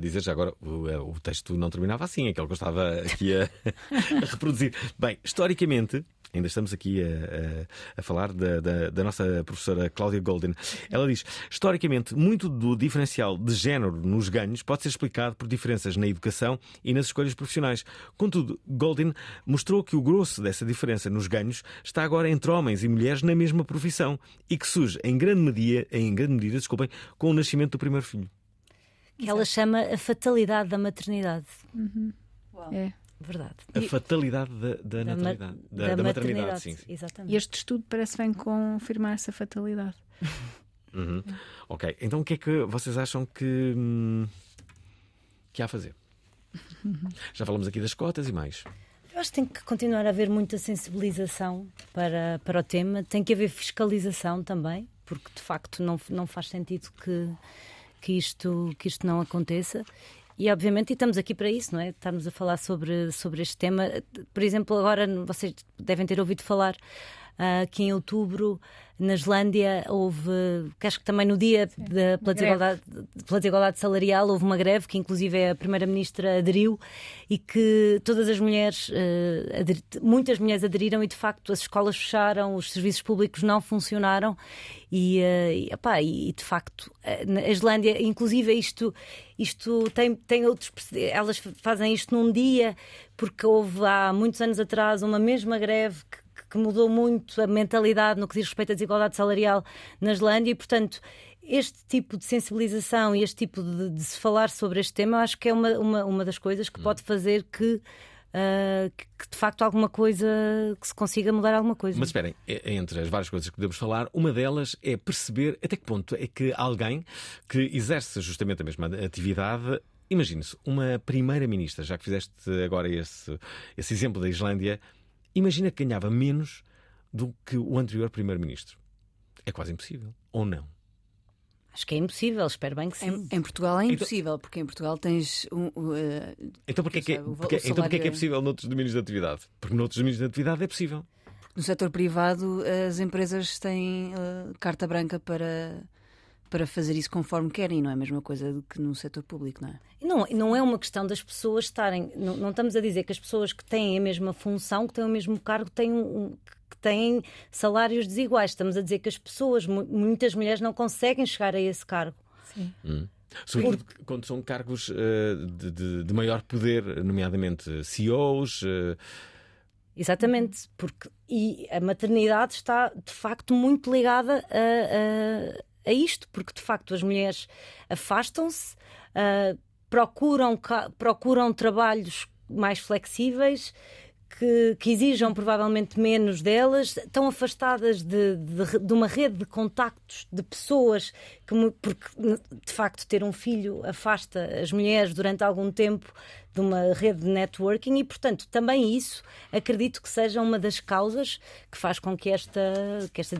dizer já agora, o, o texto não terminava assim, aquele que eu estava aqui a, a reproduzir. Bem, historicamente. Ainda estamos aqui a, a- a falar da, da- da nossa professora Cláudia Golden. Ela diz: historicamente, muito do diferencial de género nos ganhos pode ser explicado por diferenças na educação e nas escolhas profissionais. Contudo, Golden mostrou que o grosso dessa diferença nos ganhos está agora entre homens e mulheres na mesma profissão e que surge em grande medida, em grande medida desculpem, com o nascimento do primeiro filho. Que ela chama a fatalidade da maternidade. Uhum. É. Verdade. A fatalidade da, da, Da ma-. Da, da da maternidade, maternidade, sim. sim. Exatamente. E este estudo parece bem confirmar essa fatalidade. Uhum. Ok, então o que é que vocês acham que, hum, que há a fazer? Já falamos aqui das cotas e mais. Eu acho que tem que continuar a haver muita sensibilização para, para o tema, tem que haver fiscalização também, porque de facto não, não faz sentido que, que, isto, que isto não aconteça. E obviamente e estamos aqui para isso, não é? Estamos a falar sobre, sobre este tema. Por exemplo, agora vocês devem ter ouvido falar ah, que em outubro na Islândia houve, que acho que também no dia da, pela, desigualdade, pela desigualdade salarial houve uma greve que inclusive a primeira-ministra aderiu e que todas as mulheres, aderi- muitas mulheres aderiram e de facto as escolas fecharam, os serviços públicos não funcionaram e, eh, e, e, de facto na Islândia, inclusive isto, isto tem, tem outros, elas fazem isto num dia porque houve há muitos anos atrás uma mesma greve que que mudou muito a mentalidade no que diz respeito à desigualdade salarial na Islândia e, portanto, este tipo de sensibilização e este tipo de, de se falar sobre este tema, acho que é uma, uma, uma das coisas que pode fazer que, ah, que, que, de facto alguma coisa que se consiga mudar alguma coisa. Mas esperem, é- entre as várias coisas que podemos falar, uma delas é perceber até que ponto é que alguém que exerce justamente a mesma atividade. Imagine-se, uma primeira-ministra, já que fizeste agora esse, esse exemplo da Islândia, imagina que ganhava menos do que o anterior primeiro-ministro. É quase impossível. Ou não? Acho que é impossível, espero bem que sim. Em, em Portugal é impossível, porque em Portugal tens um. eh, Então porquê, que, o val- porque, então porquê que é possível noutros domínios de atividade? Porque noutros domínios de atividade é possível. No setor privado, as empresas têm eh, carta branca para, para fazer isso conforme querem, não é a mesma coisa do que no setor público, não é? Não, não é uma questão das pessoas estarem. Não, não estamos a dizer que as pessoas que têm a mesma função, que têm o mesmo cargo, têm, um- um- que têm salários desiguais. Estamos a dizer que as pessoas, mu- muitas mulheres, não conseguem chegar a esse cargo. Sim. Hum. Sobretudo quando são cargos eh, de, de- de maior poder, nomeadamente CEOs. eh, Exatamente, porque e a maternidade está de facto muito ligada a, a- a isto, porque de facto as mulheres afastam-se, ah, procuram, procuram trabalhos mais flexíveis. Que, que exijam provavelmente menos delas, estão afastadas de, de- de uma rede de contactos de pessoas, que, porque de facto ter um filho afasta as mulheres durante algum tempo de uma rede de networking e, portanto, também isso acredito que seja uma das causas que faz com que esta, que esta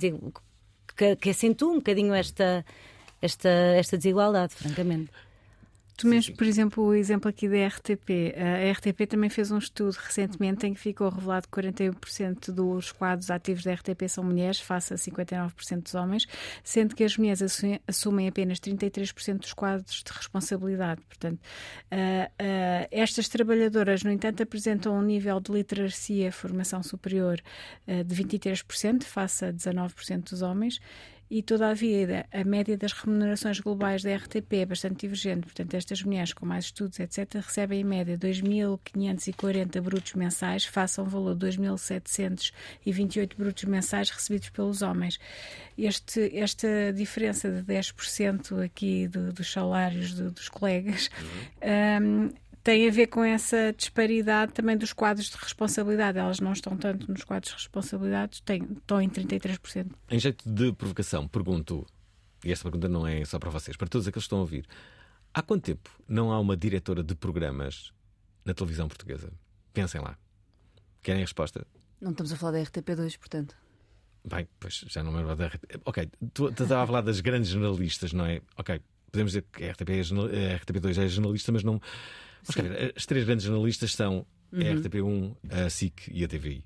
que, que acentue um bocadinho esta, esta, esta desigualdade, francamente. Tu mesmo, por exemplo, o exemplo aqui da RTP. A RTP também fez um estudo recentemente em que ficou revelado que 41% dos quadros ativos da RTP são mulheres, face a 59% dos homens, sendo que as mulheres assu- assumem apenas 33% dos quadros de responsabilidade. Portanto, ah, ah, estas trabalhadoras, no entanto, apresentam um nível de literacia, formação superior ah, de 23%, face a 19% dos homens. E, todavia, a média das remunerações globais da RTP é bastante divergente. Portanto, estas mulheres com mais estudos, etc., recebem em média 2.540 brutos mensais, face a um valor de 2.728 brutos mensais recebidos pelos homens. Este, esta diferença de 10% aqui do- dos salários do- dos colegas. hum, tem a ver com essa disparidade também dos quadros de responsabilidade. Elas não estão tanto nos quadros de responsabilidade, têm, estão em 33%. Em jeito de provocação, pergunto, e esta pergunta não é só para vocês, para todos aqueles que estão a ouvir: há quanto tempo não há uma diretora de programas na televisão portuguesa? Pensem lá. Querem a resposta? Não estamos a falar da RTP2, portanto. Bem, pois já não me lembro da RTP. Ok, tu estava a falar das grandes jornalistas, não é? Ok, podemos dizer que a, RTP é a RTP2 é jornalista, mas não. Mas, dizer, as três grandes jornalistas são a Uhum. RTP1, a SIC e a TVI.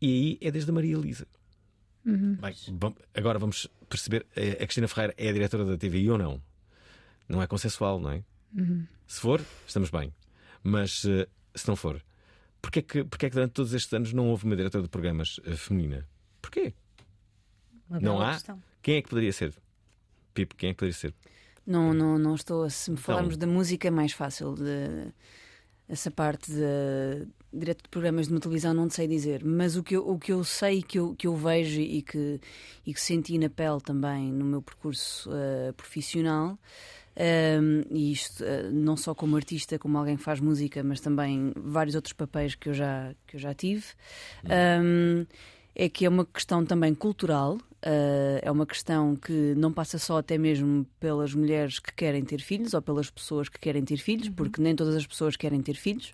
E aí é desde a Maria Elisa. Uhum. Bem, vam- agora vamos perceber: eh, a Cristina Ferreira é a diretora da TVI ou não? Não é consensual, não é? Uhum. Se for, estamos bem. Mas eh, se não for, porquê é que, porquê é que durante todos estes anos não houve uma diretora de programas eh, feminina? Porquê? Uma não há? questão. Quem é que poderia ser? Pipo, quem é que poderia ser? Não, não, não estou. a- Se me Então. falarmos da música, é mais fácil. De, essa parte de direto de programas de uma televisão, não te sei dizer. Mas o que eu, o que eu sei, que eu, que eu vejo e que, e que senti na pele também no meu percurso eh, profissional. ehm, e isto eh, não só como artista, como alguém que faz música, mas também vários outros papéis que eu já, que eu já tive, ehm, é que é uma questão também cultural, eh, é uma questão que não passa só até mesmo pelas mulheres que querem ter filhos ou pelas pessoas que querem ter filhos, porque nem todas as pessoas querem ter filhos.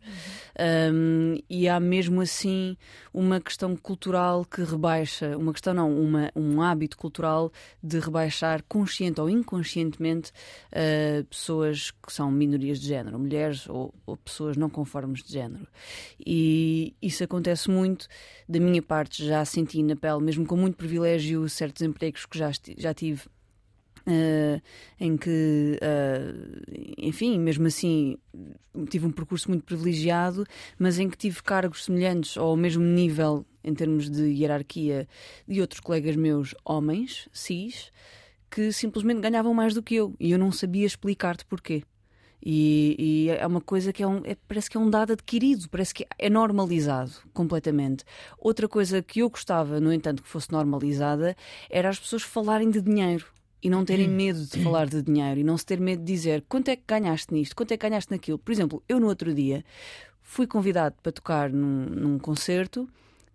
Um, e há mesmo assim uma questão cultural que rebaixa, uma questão não, uma, um hábito cultural de rebaixar consciente ou inconscientemente uh, pessoas que são minorias de género, mulheres ou, ou pessoas não conformes de género. E isso acontece muito. Da minha parte, já senti na pele, mesmo com muito privilégio, certos empregos que já, já tive. Uh, em que, uh, enfim, mesmo assim, tive um percurso muito privilegiado, mas em que tive cargos semelhantes ou ao mesmo nível em termos de hierarquia de outros colegas meus, homens, cis, que simplesmente ganhavam mais do que eu e eu não sabia explicar-te porquê. E, e é uma coisa que é um, é- parece que é um dado adquirido, parece que é normalizado completamente. Outra coisa que eu gostava, no entanto, que fosse normalizada era as pessoas falarem de dinheiro e não terem medo de falar de dinheiro e não se ter medo de dizer quanto é que ganhaste nisto, quanto é que ganhaste naquilo. Por exemplo, eu no outro dia fui convidado para tocar num, num concerto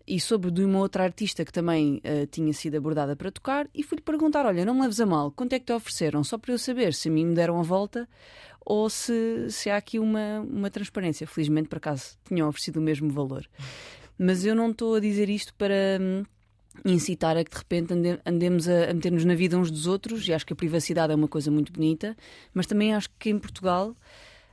e sobre de uma outra artista que também eh, tinha sido abordada para tocar e fui-lhe perguntar: Olha, não me leves a mal, quanto é que te ofereceram? Só para eu saber se a mim me deram a volta ou se, se há aqui uma, uma transparência. Felizmente, por acaso, tinham oferecido o mesmo valor. Mas eu não estou a dizer isto para. hum, incitar a que de repente ande- andemos a meter-nos na vida uns dos outros e acho que a privacidade é uma coisa muito bonita, mas também acho que em Portugal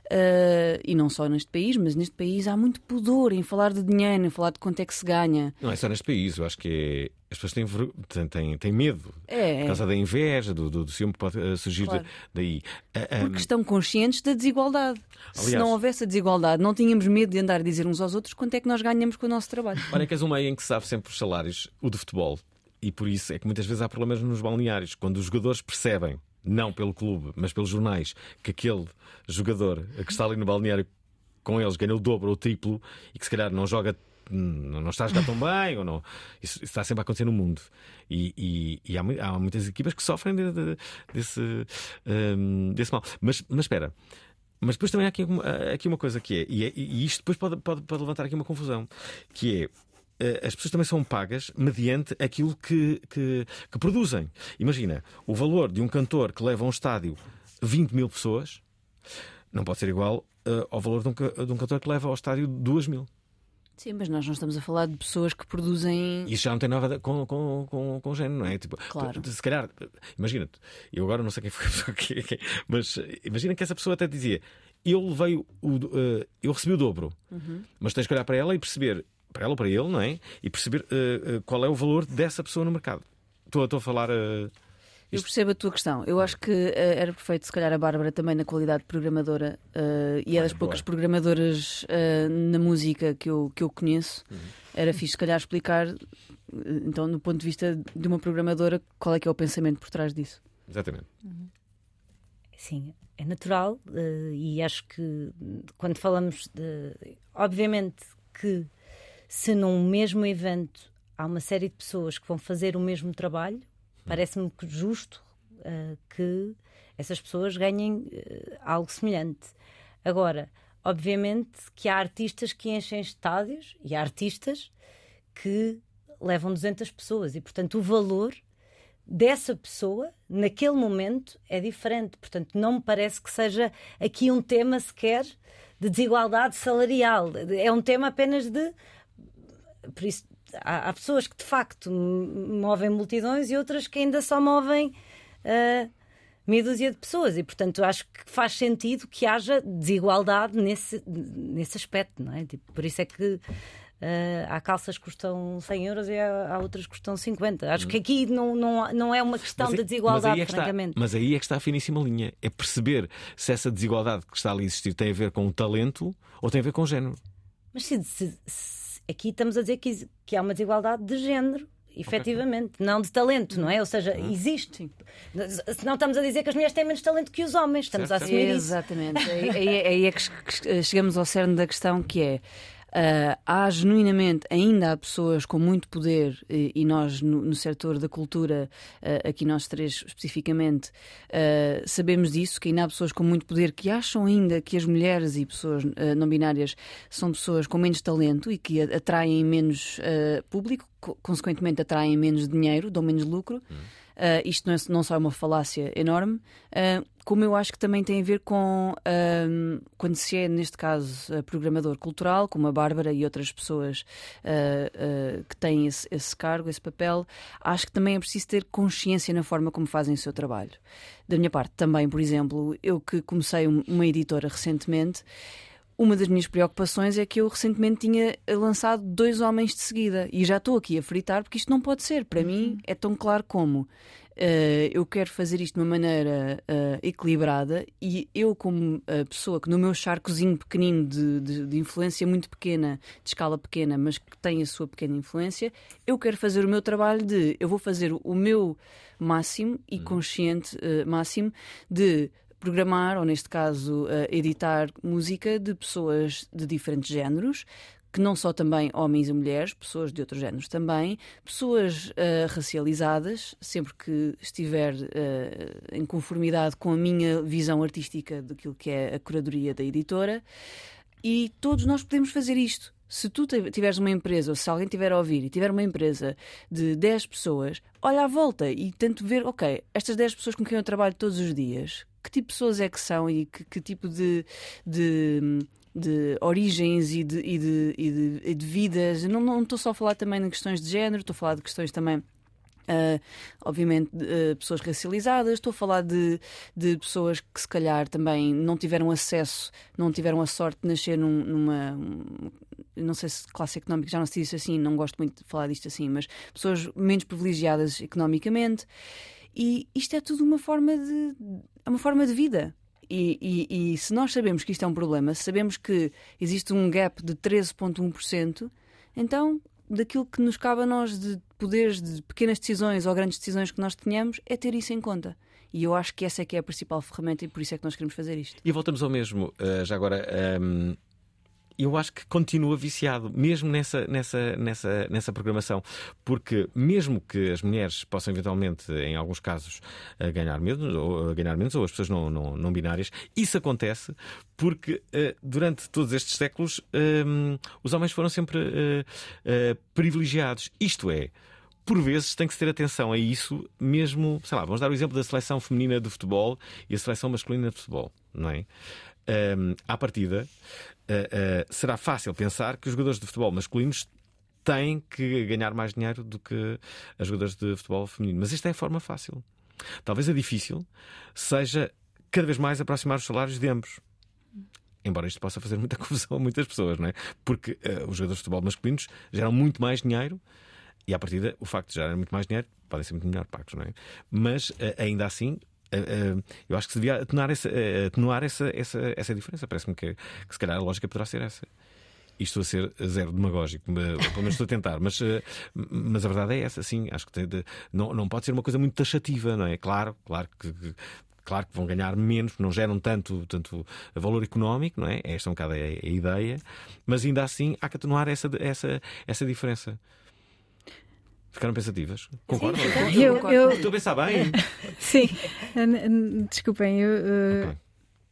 eh, e não só neste país, mas neste país há muito pudor em falar de dinheiro, em falar de quanto é que se ganha. Não é só neste país, eu acho que é- as pessoas têm, têm, têm, têm medo É. por causa da inveja, do, do, do ciúme que pode eh, surgir Claro. da- daí. Ah, ah, Porque estão conscientes da desigualdade. Se Aliás- não houvesse a desigualdade, não tínhamos medo de andar a dizer uns aos outros quanto é que nós ganhamos com o nosso trabalho. Olha que és um meio em que se sabe sempre os salários, o de futebol. E por isso é que muitas vezes há problemas nos balneários. Quando os jogadores percebem, não pelo clube, mas pelos jornais, que aquele jogador que está ali no balneário com eles ganha o dobro ou o triplo e que se calhar não joga. Não está a jogar tão bem, ou não. Isso, isso está sempre a acontecer no mundo. E, e- e há, há muitas equipas que sofrem de- de- desse, hum, desse mal. Mas, mas espera, mas depois também há aqui aqui uma coisa que é, e, é- e isto depois pode, pode, pode levantar aqui uma confusão, que é. Eh, As pessoas também são pagas mediante aquilo que, que, que produzem. Imagina, o valor de um cantor que leva a um estádio 20 mil pessoas não pode ser igual eh, ao valor de um, de um cantor que leva ao estádio 2 mil. Sim, mas nós não estamos a falar de pessoas que produzem. Isso já não tem nada com, com, com, com género, não é? Tipo, Claro. se calhar, imagina-te, eu agora não sei quem foi a pessoa que, mas eh, imagina que essa pessoa até dizia: Eu levei o. eh, eu recebi o dobro, Uhum. mas tens que olhar para ela e perceber, para ela ou para ele, não é? E perceber eh, qual é o valor dessa pessoa no mercado. Estou, estou a falar. eh, Eu percebo a tua questão. Eu acho que eh, era perfeito, se calhar, a Bárbara também na qualidade de programadora eh, e é das poucas programadoras eh, na música que eu, que eu conheço. Era fixe, se calhar, explicar, então, do ponto de vista de uma programadora, qual é que é o pensamento por trás disso. Exatamente. Sim, é natural e acho que quando falamos de. Obviamente que se num mesmo evento há uma série de pessoas que vão fazer o mesmo trabalho, parece-me justo eh, que essas pessoas ganhem eh, algo semelhante. Agora, obviamente que há artistas que enchem estádios e há artistas que levam 200 pessoas e, portanto, o valor dessa pessoa naquele momento é diferente. Portanto, não me parece que seja aqui um tema sequer de desigualdade salarial. É um tema apenas de por isso há, há pessoas que de facto movem multidões e outras que ainda só movem uh, meia dúzia de pessoas e portanto acho que faz sentido que haja desigualdade nesse, nesse aspecto, não é? Tipo, por isso é que Uh, há calças que custam 100 euros e há, há outras que custam 50. Acho que aqui não, não, não é uma questão aí- de desigualdade, mas é que francamente. Está, mas aí é que está a finíssima linha. É perceber se essa desigualdade que está ali a existir tem a ver com o talento ou tem a ver com o género. Mas se, se- se- aqui estamos a dizer que, que há uma desigualdade de género. Efetivamente, não de talento, não é? Ou seja, existe. Senão estamos a dizer que as mulheres têm menos talento que os homens. Estamos a assumir isso. Exatamente. aí, aí- aí é que che- chegamos ao cerne da questão que é. Ah, há genuinamente, ainda há pessoas com muito poder, e, e nós no, no setor da cultura, ah, aqui nós três especificamente, ah, sabemos disso, que ainda há pessoas com muito poder que acham ainda que as mulheres e pessoas não binárias são pessoas com menos talento e que atraem menos público, co- consequentemente atraem menos dinheiro, dão menos lucro. Uh, isto não, é, não só é uma falácia enorme, uh, como eu acho que também tem a ver com um, quando se é, neste caso, uh, programador cultural, como a Bárbara e outras pessoas uh, uh, que têm esse, esse cargo, esse papel, acho que também é preciso ter consciência na forma como fazem o seu trabalho. Da minha parte, também, por exemplo, eu que comecei um- uma editora recentemente. Uma das minhas preocupações é que eu recentemente tinha lançado dois homens de seguida e já estou aqui a fritar porque isto não pode ser. Para mim é tão claro como. Eh, eu quero fazer isto de uma maneira eh, equilibrada e eu, como eh, pessoa que no meu charcozinho pequenino de, de- de influência muito pequena, de escala pequena, mas que tem a sua pequena influência, eu quero fazer o meu trabalho de eu vou fazer o meu máximo e consciente eh, máximo de programar, ou neste caso, eh, editar música de pessoas de diferentes géneros. Que não só também homens e mulheres, pessoas de outros géneros também, pessoas eh, racializadas, sempre que estiver eh, em conformidade com a minha visão artística daquilo que é a curadoria da editora, e todos nós podemos fazer isto. Se tu tiveres uma empresa, ou se alguém tiver a ouvir e tiver uma empresa de 10 pessoas, olha à volta e tento ver, ok, estas 10 pessoas com quem eu trabalho todos os dias, que tipo de pessoas é que são e que, que tipo de, de, de origens e de, e de, e de, e de vidas. Não, não estou só a falar também de questões de género, estou a falar de questões também. ah, obviamente, ah, pessoas racializadas, estou a falar de, de pessoas que se calhar também não tiveram acesso, não tiveram a sorte de nascer num- numa. um- não sei se classe económica já não se diz assim, não gosto muito de falar disto assim, mas pessoas menos privilegiadas economicamente. E isto é tudo uma forma de, é uma forma de vida. E, e- e se nós sabemos que isto é um problema, se sabemos que existe um gap de 13,1%, então daquilo que nos cabe a nós de poderes de pequenas decisões ou grandes decisões que nós tenhamos é ter isso em conta. E eu acho que essa é que é a principal ferramenta e por isso é que nós queremos fazer isto. E voltamos ao mesmo, eh, já agora. ehm, eu acho que continua viciado, mesmo nessa, nessa, nessa, nessa programação, porque mesmo que as mulheres possam eventualmente, em alguns casos, eh, ganhar menos, ou, eh, ganhar menos, ou as pessoas não, não, não binárias, isso acontece porque eh, durante todos estes séculos ehm, os homens foram sempre privilegiados. Isto é, por vezes tem que se ter atenção a isso, mesmo, sei lá, vamos dar o exemplo da seleção feminina de futebol e a seleção masculina de futebol, não é? Um, à partida, uh, uh, será fácil pensar que os jogadores de futebol masculinos têm que ganhar mais dinheiro do que as jogadoras de futebol feminino. Mas esta é a forma fácil. Talvez a difícil seja cada vez mais aproximar os salários de ambos. Embora isto possa fazer muita confusão a muitas pessoas, não é? Porque uh, os jogadores de futebol masculinos geram muito mais dinheiro e, à partida, o facto de gerarem muito mais dinheiro podem ser muito melhor pagos, não é? Mas, uh, ainda assim, uh, uh, eu acho que se devia atenuar essa, atenuar essa, essa, essa diferença. Parece-me que, que, se calhar, a lógica poderá ser essa. E estou a ser zero demagógico, mas, pelo menos estou a tentar, mas, mas a verdade é essa, sim. Acho que tem de, não, não pode ser uma coisa muito taxativa, não é? Claro, claro que. que Claro que vão ganhar menos, não geram tanto, tanto valor económico, não é? Esta é um bocado a, a ideia, mas ainda assim há que atenuar essa, essa, essa diferença. Ficaram pensativas? Concordam? Sim, eu, eu... Estou a pensar bem. Sim, desculpem, eu, uh,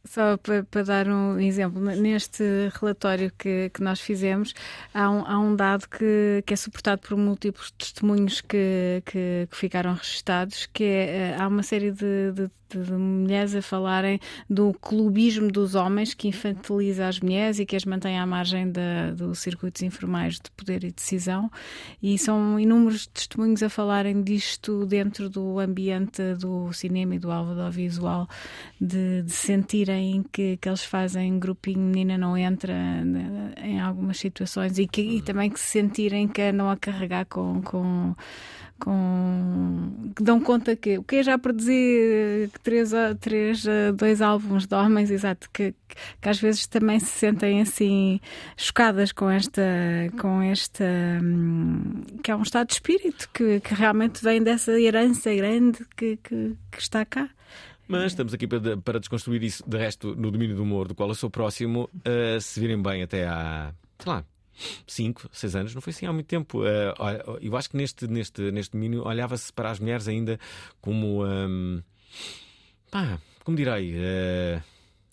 só para, para, dar um exemplo, neste relatório que, que nós fizemos, há um, há um dado que, que é suportado por múltiplos testemunhos que, que, que ficaram registados, que é, há uma série de, de de, mulheres a falarem do clubismo dos homens que infantiliza as mulheres e que as mantém à margem da, dos circuitos informais de poder e decisão. E são inúmeros testemunhos a falarem disto dentro do ambiente do cinema e do audiovisual, de, de sentirem que, que eles fazem grupinho menina não entra né, em algumas situações e, que, e também que se sentirem que andam a carregar com, com com que dão conta que o que já produzi três, três, dois álbuns de homens, exato, que, que às vezes também se sentem assim chocadas com esta, com esta hum, que é um estado de espírito que, que realmente vem dessa herança grande que, que, que está cá. Mas estamos aqui para, para desconstruir isso, de resto, no domínio do humor, do qual eu sou próximo, uh, se virem bem até há, sei lá, 5, 6 anos, não foi assim há muito tempo. Uh, eu acho que neste, neste, neste domínio olhava-se para as mulheres ainda como. Um, pá, como direi? Uh,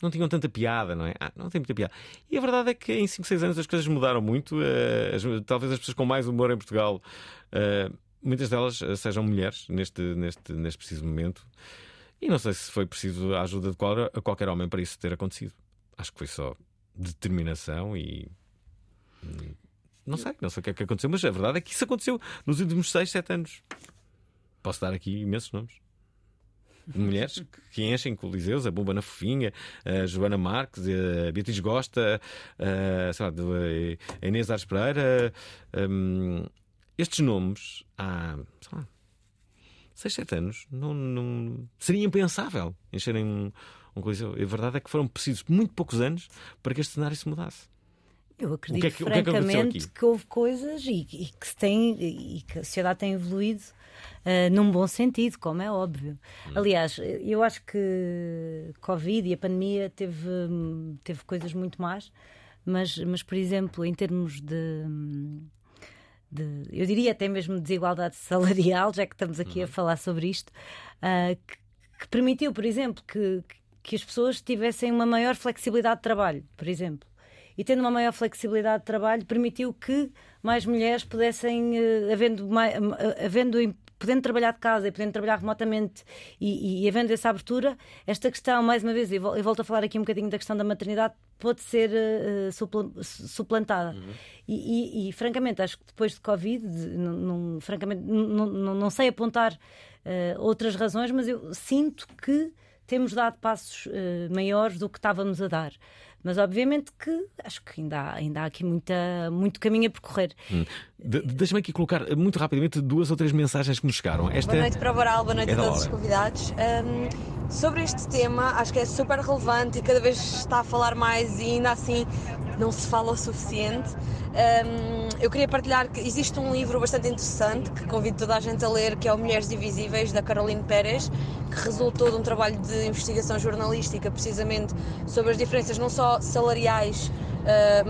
não tinham tanta piada, não é? Ah, não tem muita piada. E a verdade é que em 5, 6 anos as coisas mudaram muito. Uh, as, talvez as pessoas com mais humor em Portugal, muitas delas sejam mulheres neste, neste, neste preciso momento. E não sei se foi preciso a ajuda de qualquer homem para isso ter acontecido. Acho que foi só determinação e não sei, não sei o que é que aconteceu, mas a verdade é que isso aconteceu nos últimos 6, 7 anos. Posso dar aqui imensos nomes. Mulheres que enchem coliseus, a Bomba na Fofinha, a Joana Marques, a Beatriz Gosta, a, sei lá, a Inês Ares Pereira. Um, estes nomes há, sei lá, 6, 7 anos não, não seria impensável encherem um, um coliseu. A verdade é que foram precisos muito poucos anos para que este cenário se mudasse. Eu acredito que é que, francamente que, é que, houve coisas e, e, que se tem e que a sociedade tem evoluído uh, num bom sentido, como é óbvio. Hum. Aliás, eu acho que Covid e a pandemia teve, teve coisas muito más, mas, mas por exemplo, em termos de, de eu diria até mesmo desigualdade salarial, já que estamos aqui a uhum. falar sobre isto, uh, que, que permitiu, por exemplo, que, que as pessoas tivessem uma maior flexibilidade de trabalho, por exemplo e tendo uma maior flexibilidade de trabalho, permitiu que mais mulheres pudessem, uh, havendo, uh, havendo podendo trabalhar de casa e podendo trabalhar remotamente e, e, e, havendo essa abertura, esta questão, mais uma vez, e volto a falar aqui um bocadinho da questão da maternidade, pode ser uh, suplantada. Uhum. E, e, francamente, acho que depois de Covid, não, não francamente, não, não, não, sei apontar uh, outras razões, mas eu sinto que temos dado passos uh, maiores do que estávamos a dar. Mas obviamente que acho que ainda há, ainda há aqui muita, muito caminho a percorrer. Hum. De, Deixa-me aqui colocar muito rapidamente duas ou três mensagens que nos chegaram. Esta boa noite para o Boral, boa noite é a todos os convidados. Um, sobre este tema, acho que é super relevante e cada vez está a falar mais e ainda assim não se fala o suficiente. Um, eu queria partilhar que existe um livro bastante interessante que convido toda a gente a ler, que é o Mulheres Divisíveis, da Caroline Pérez, que resultou de um trabalho de investigação jornalística precisamente sobre as diferenças não só salariais,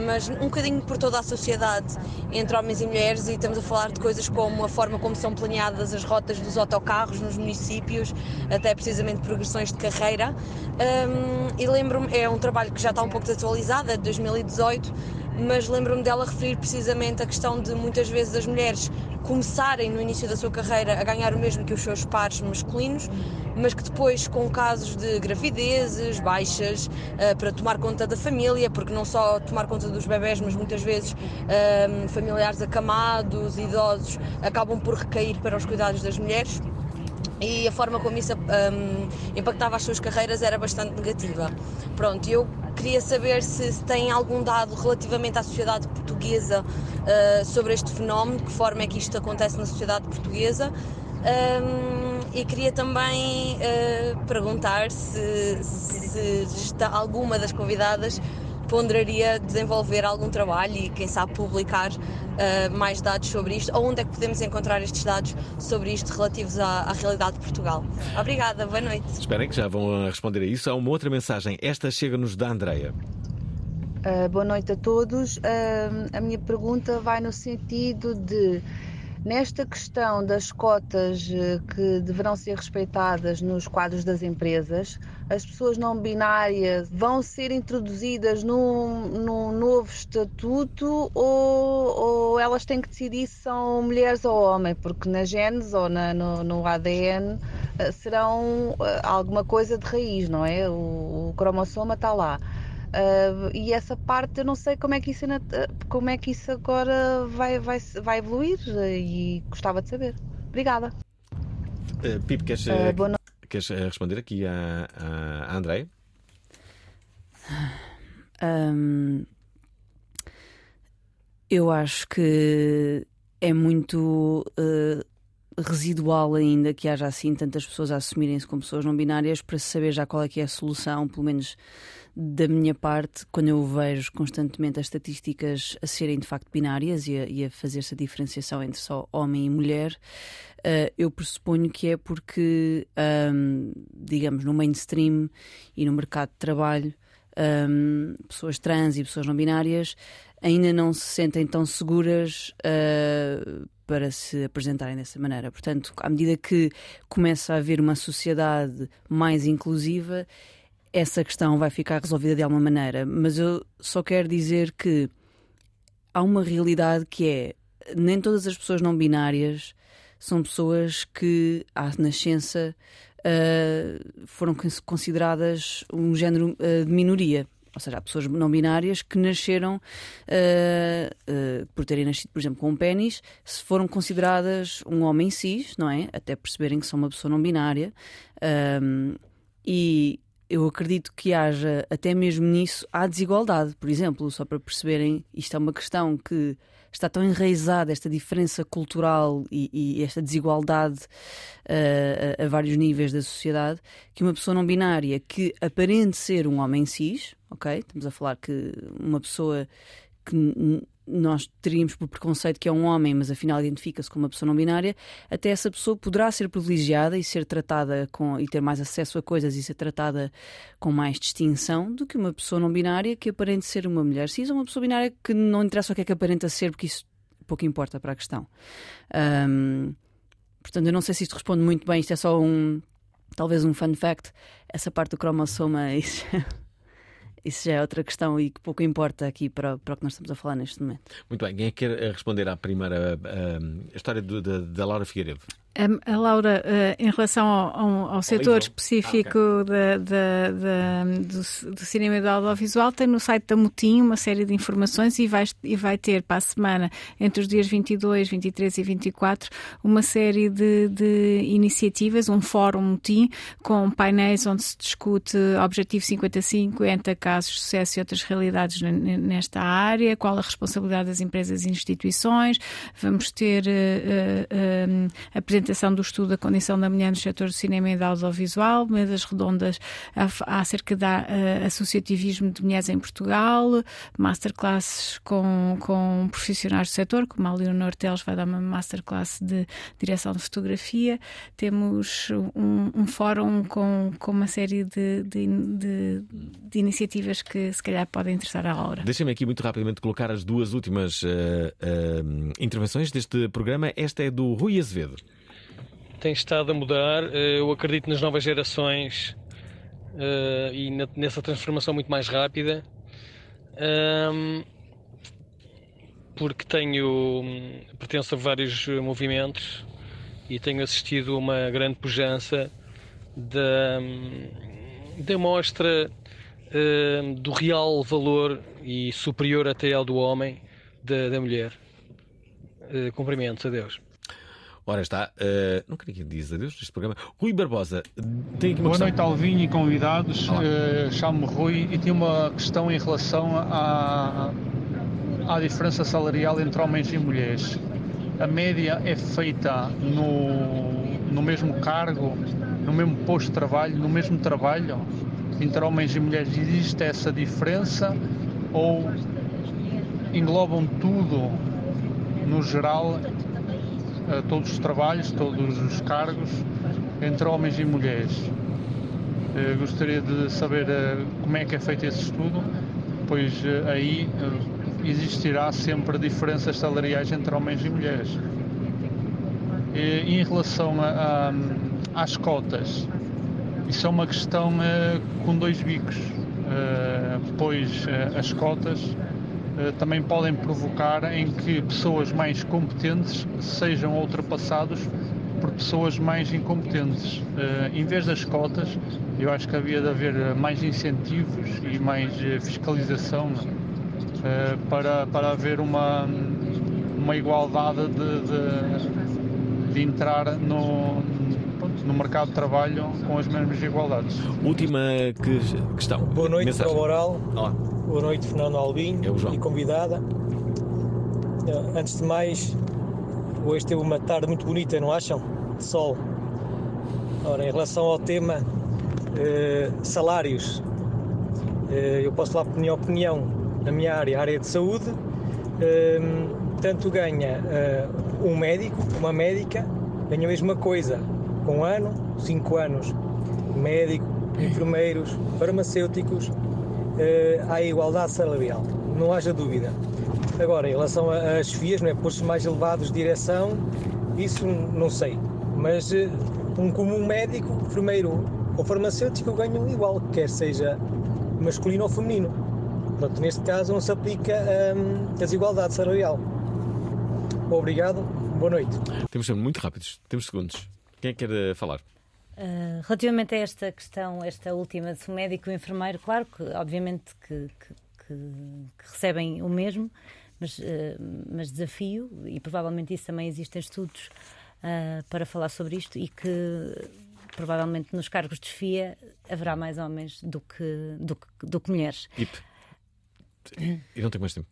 mas um bocadinho por toda a sociedade entre homens e mulheres, e estamos a falar de coisas como a forma como são planeadas as rotas dos autocarros nos municípios, até precisamente progressões de carreira. Um, e lembro-me, é um trabalho que já está um pouco desatualizado, é de 2018 mas lembro-me dela referir precisamente a questão de muitas vezes as mulheres começarem no início da sua carreira a ganhar o mesmo que os seus pares masculinos, mas que depois, com casos de gravidezes, baixas, uh, para tomar conta da família, porque não só tomar conta dos bebés, mas muitas vezes uh, familiares acamados, idosos, acabam por recair para os cuidados das mulheres e a forma como isso um, impactava as suas carreiras era bastante negativa. Pronto, eu queria saber se, se tem algum dado relativamente à sociedade portuguesa uh, sobre este fenómeno, de que forma é que isto acontece na sociedade portuguesa. Um, e queria também uh, perguntar se, se está alguma das convidadas ponderaria desenvolver algum trabalho e, quem sabe, publicar uh, mais dados sobre isto, ou onde é que podemos encontrar estes dados sobre isto relativos à, à realidade de Portugal. Obrigada, boa noite. Esperem que já vão responder a isso. Há uma outra mensagem. Esta chega-nos da Andreia. Uh, boa noite a todos. Uh, a minha pergunta vai no sentido de Nesta questão das cotas eh, que deverão ser respeitadas nos quadros das empresas, as pessoas não binárias vão ser introduzidas num, num novo estatuto ou, ou, elas têm que decidir se são mulheres ou homens? Porque na genes ou na, no, no ADN uh, serão uh, alguma coisa de raiz, não é? O, o cromossoma está lá. Uh, e essa parte eu não sei como é que isso, como é que isso agora vai, vai, vai evoluir e gostava de saber. Obrigada. Uh, Pipe, queres, queres responder aqui a, a André? Um, eu acho que é muito uh, residual ainda que haja assim tantas pessoas a assumirem-se como pessoas não binárias para saber já qual é que é a solução, pelo menos da minha parte, quando eu vejo constantemente as estatísticas a serem de facto binárias e a, e a fazer-se a diferenciação entre só homem e mulher, uh, eu pressuponho que é porque, um, digamos, no mainstream e no mercado de trabalho, um, pessoas trans e pessoas não binárias ainda não se sentem tão seguras uh, para se apresentarem dessa maneira. Portanto, à medida que começa a haver uma sociedade mais inclusiva, essa questão vai ficar resolvida de alguma maneira. Mas eu só quero dizer que há uma realidade que é nem todas as pessoas não binárias são pessoas que à nascença uh, foram consideradas um género uh, de minoria. Ou seja, há pessoas não binárias que nasceram uh, por terem nascido, por exemplo, com um pênis, se foram consideradas um homem cis, não é? Até perceberem que são uma pessoa não binária. e eu acredito que haja, até mesmo nisso, há desigualdade. Por exemplo, só para perceberem, isto é uma questão que está tão enraizada esta diferença cultural e, e esta desigualdade uh, a, a, vários níveis da sociedade que uma pessoa não binária que aparente ser um homem cis, ok? Estamos a falar que uma pessoa que nós teríamos por preconceito que é um homem, mas afinal identifica-se como uma pessoa não binária, até essa pessoa poderá ser privilegiada e ser tratada com e ter mais acesso a coisas e ser tratada com mais distinção do que uma pessoa não binária que aparente ser uma mulher cis ou uma pessoa binária que não interessa o que é que aparenta ser, porque isso pouco importa para a questão. Um, portanto, eu não sei se isto responde muito bem, isto é só um talvez um fun fact, essa parte do cromossoma. Isso isso já é outra questão e que pouco importa aqui para, para o que nós estamos a falar neste momento. Muito bem, quem é que quer responder à primeira a, a história do, da, da Laura Figueiredo? A, Laura, uh, em relação ao, ao, setor específico ah, okay. da, da, da, do, do, cinema e do audiovisual, tem no site da Mutim uma série de informações e vai, e vai ter para a semana, entre os dias 22, 23 e 24, uma série de, de iniciativas, um fórum Mutim, com painéis onde se discute Objetivo 50-50, casos de sucesso e outras realidades nesta área, qual a responsabilidade das empresas e instituições. Vamos ter uh, uh, apresentações apresentação do estudo da condição da mulher no setor do cinema e do audiovisual, mesas redondas acerca do uh, associativismo de mulheres em Portugal, masterclasses com, com profissionais do setor, como a Leonor Teles vai dar uma masterclass de direção de fotografia. Temos um, um fórum com, com uma série de, de, de, de, iniciativas que se calhar podem interessar à Laura. Deixem-me aqui muito rapidamente colocar as duas últimas uh, uh, intervenções deste programa. Esta é do Rui Azevedo tem estado a mudar. Eh, eu acredito nas novas gerações uh, e nessa transformação muito mais rápida. Porque tenho pertenço a vários movimentos e tenho assistido a uma grande pujança da, da mostra do real valor e superior até ao do homem da, da mulher. Cumprimentos a Deus. Ora está, uh, não queria que diz adeus neste programa. Rui Barbosa, tem aqui uma Boa questão. noite, Alvinho e convidados. Uh, Chamo-me Rui e tenho uma questão em relação à, à diferença salarial entre homens e mulheres. A média é feita no, no mesmo cargo, no mesmo posto de trabalho, no mesmo trabalho? Entre homens e mulheres existe essa diferença ou englobam tudo no geral a todos os trabalhos, todos os cargos, entre homens e mulheres. Eu gostaria de saber eh, como é que é feito esse estudo, pois eh, aí eh, existirá sempre diferenças salariais entre homens e mulheres. E em relação a, a, às cotas, isso é uma questão com dois bicos, pois as cotas eh, também podem provocar em que pessoas mais competentes sejam ultrapassados por pessoas mais incompetentes. Eh, em vez das cotas, eu acho que havia de haver eh, mais incentivos e mais eh, fiscalização eh, para, para haver uma, uma igualdade de, de, de entrar no, no mercado de trabalho com as mesmas igualdades. Última que- questão. Boa noite Mensagem. para o Oral. Olá. Boa noite, Fernando Albim É o João. e convidada. Eh, Antes de mais, hoje teve uma tarde muito bonita, não acham? De sol. Ora, em relação ao tema eh, salários, eh, eu posso falar por minha opinião na minha área, a área de saúde. eh, tanto ganha eh, um médico, uma médica, ganha a mesma coisa com um ano, cinco anos. Médico, enfermeiros, farmacêuticos, eh, há igualdade salarial, não haja dúvida. Agora, em relação às FIAs, não é, postos mais elevados de direção, isso não sei. Mas eh, um comum médico, enfermeiro ou farmacêutico ganham igual, quer seja masculino ou feminino. Portanto, neste caso não se aplica hum, a desigualdade salarial. Obrigado, boa noite. Temos muito rápidos, temos segundos. Quem é que quer eh, falar? Uh, relativamente a esta questão, esta última de se o médico e o enfermeiro, claro que obviamente que, que- que- recebem o mesmo, mas, uh, mas desafio, e provavelmente isso também existem estudos uh, para falar sobre isto, e que provavelmente nos cargos de chefia haverá mais homens do que, do que, do que mulheres. IP. E não tenho mais tempo.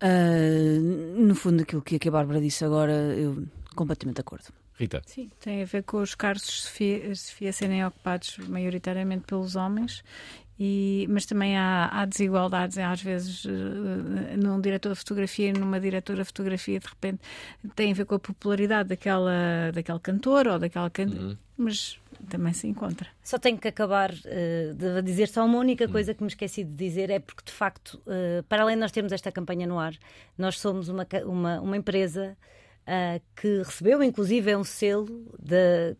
Ah, no fundo, aquilo que, que a Bárbara disse agora, eu completamente de acordo. Rita. Sim, tem a ver com os cargos de chefia, chefia serem ocupados maioritariamente pelos homens. E, mas também há, há desigualdades, às vezes, eh, num diretor de fotografia e numa diretora de fotografia, de repente, tem a ver com a popularidade daquela, daquele cantor ou daquela cantora, mas também se encontra. Só tenho que acabar uh, de dizer só uma única coisa que me esqueci de dizer é porque de facto, uh, para além de nós termos esta campanha no ar, nós somos uma, uma, uma empresa uh, que recebeu inclusive um selo de,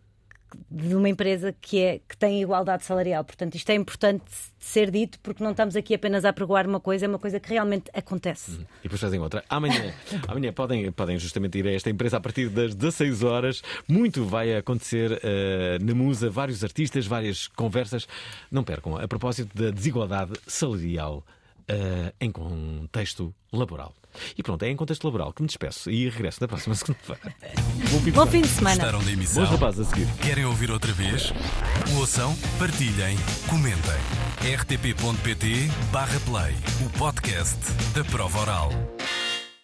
de uma empresa que, é, que tem igualdade salarial. Portanto, isto é importante ser dito porque não estamos aqui apenas a apregoar uma coisa, é uma coisa que realmente acontece. E depois fazem outra. Amanhã, amanhã podem, podem justamente ir a esta empresa a partir das 16 horas. Muito vai acontecer eh, na Musa, vários artistas, várias conversas. Não percam, a propósito da desigualdade salarial eh, em contexto laboral. E pronto, é em contexto laboral que me despeço e regresso na próxima segunda-feira. Bom fim de semana. Gostaram da emissão? Bons rapazes a seguir. Querem ouvir outra vez? Ouçam, partilhem, comentem. rtp.pt/play o podcast da prova oral.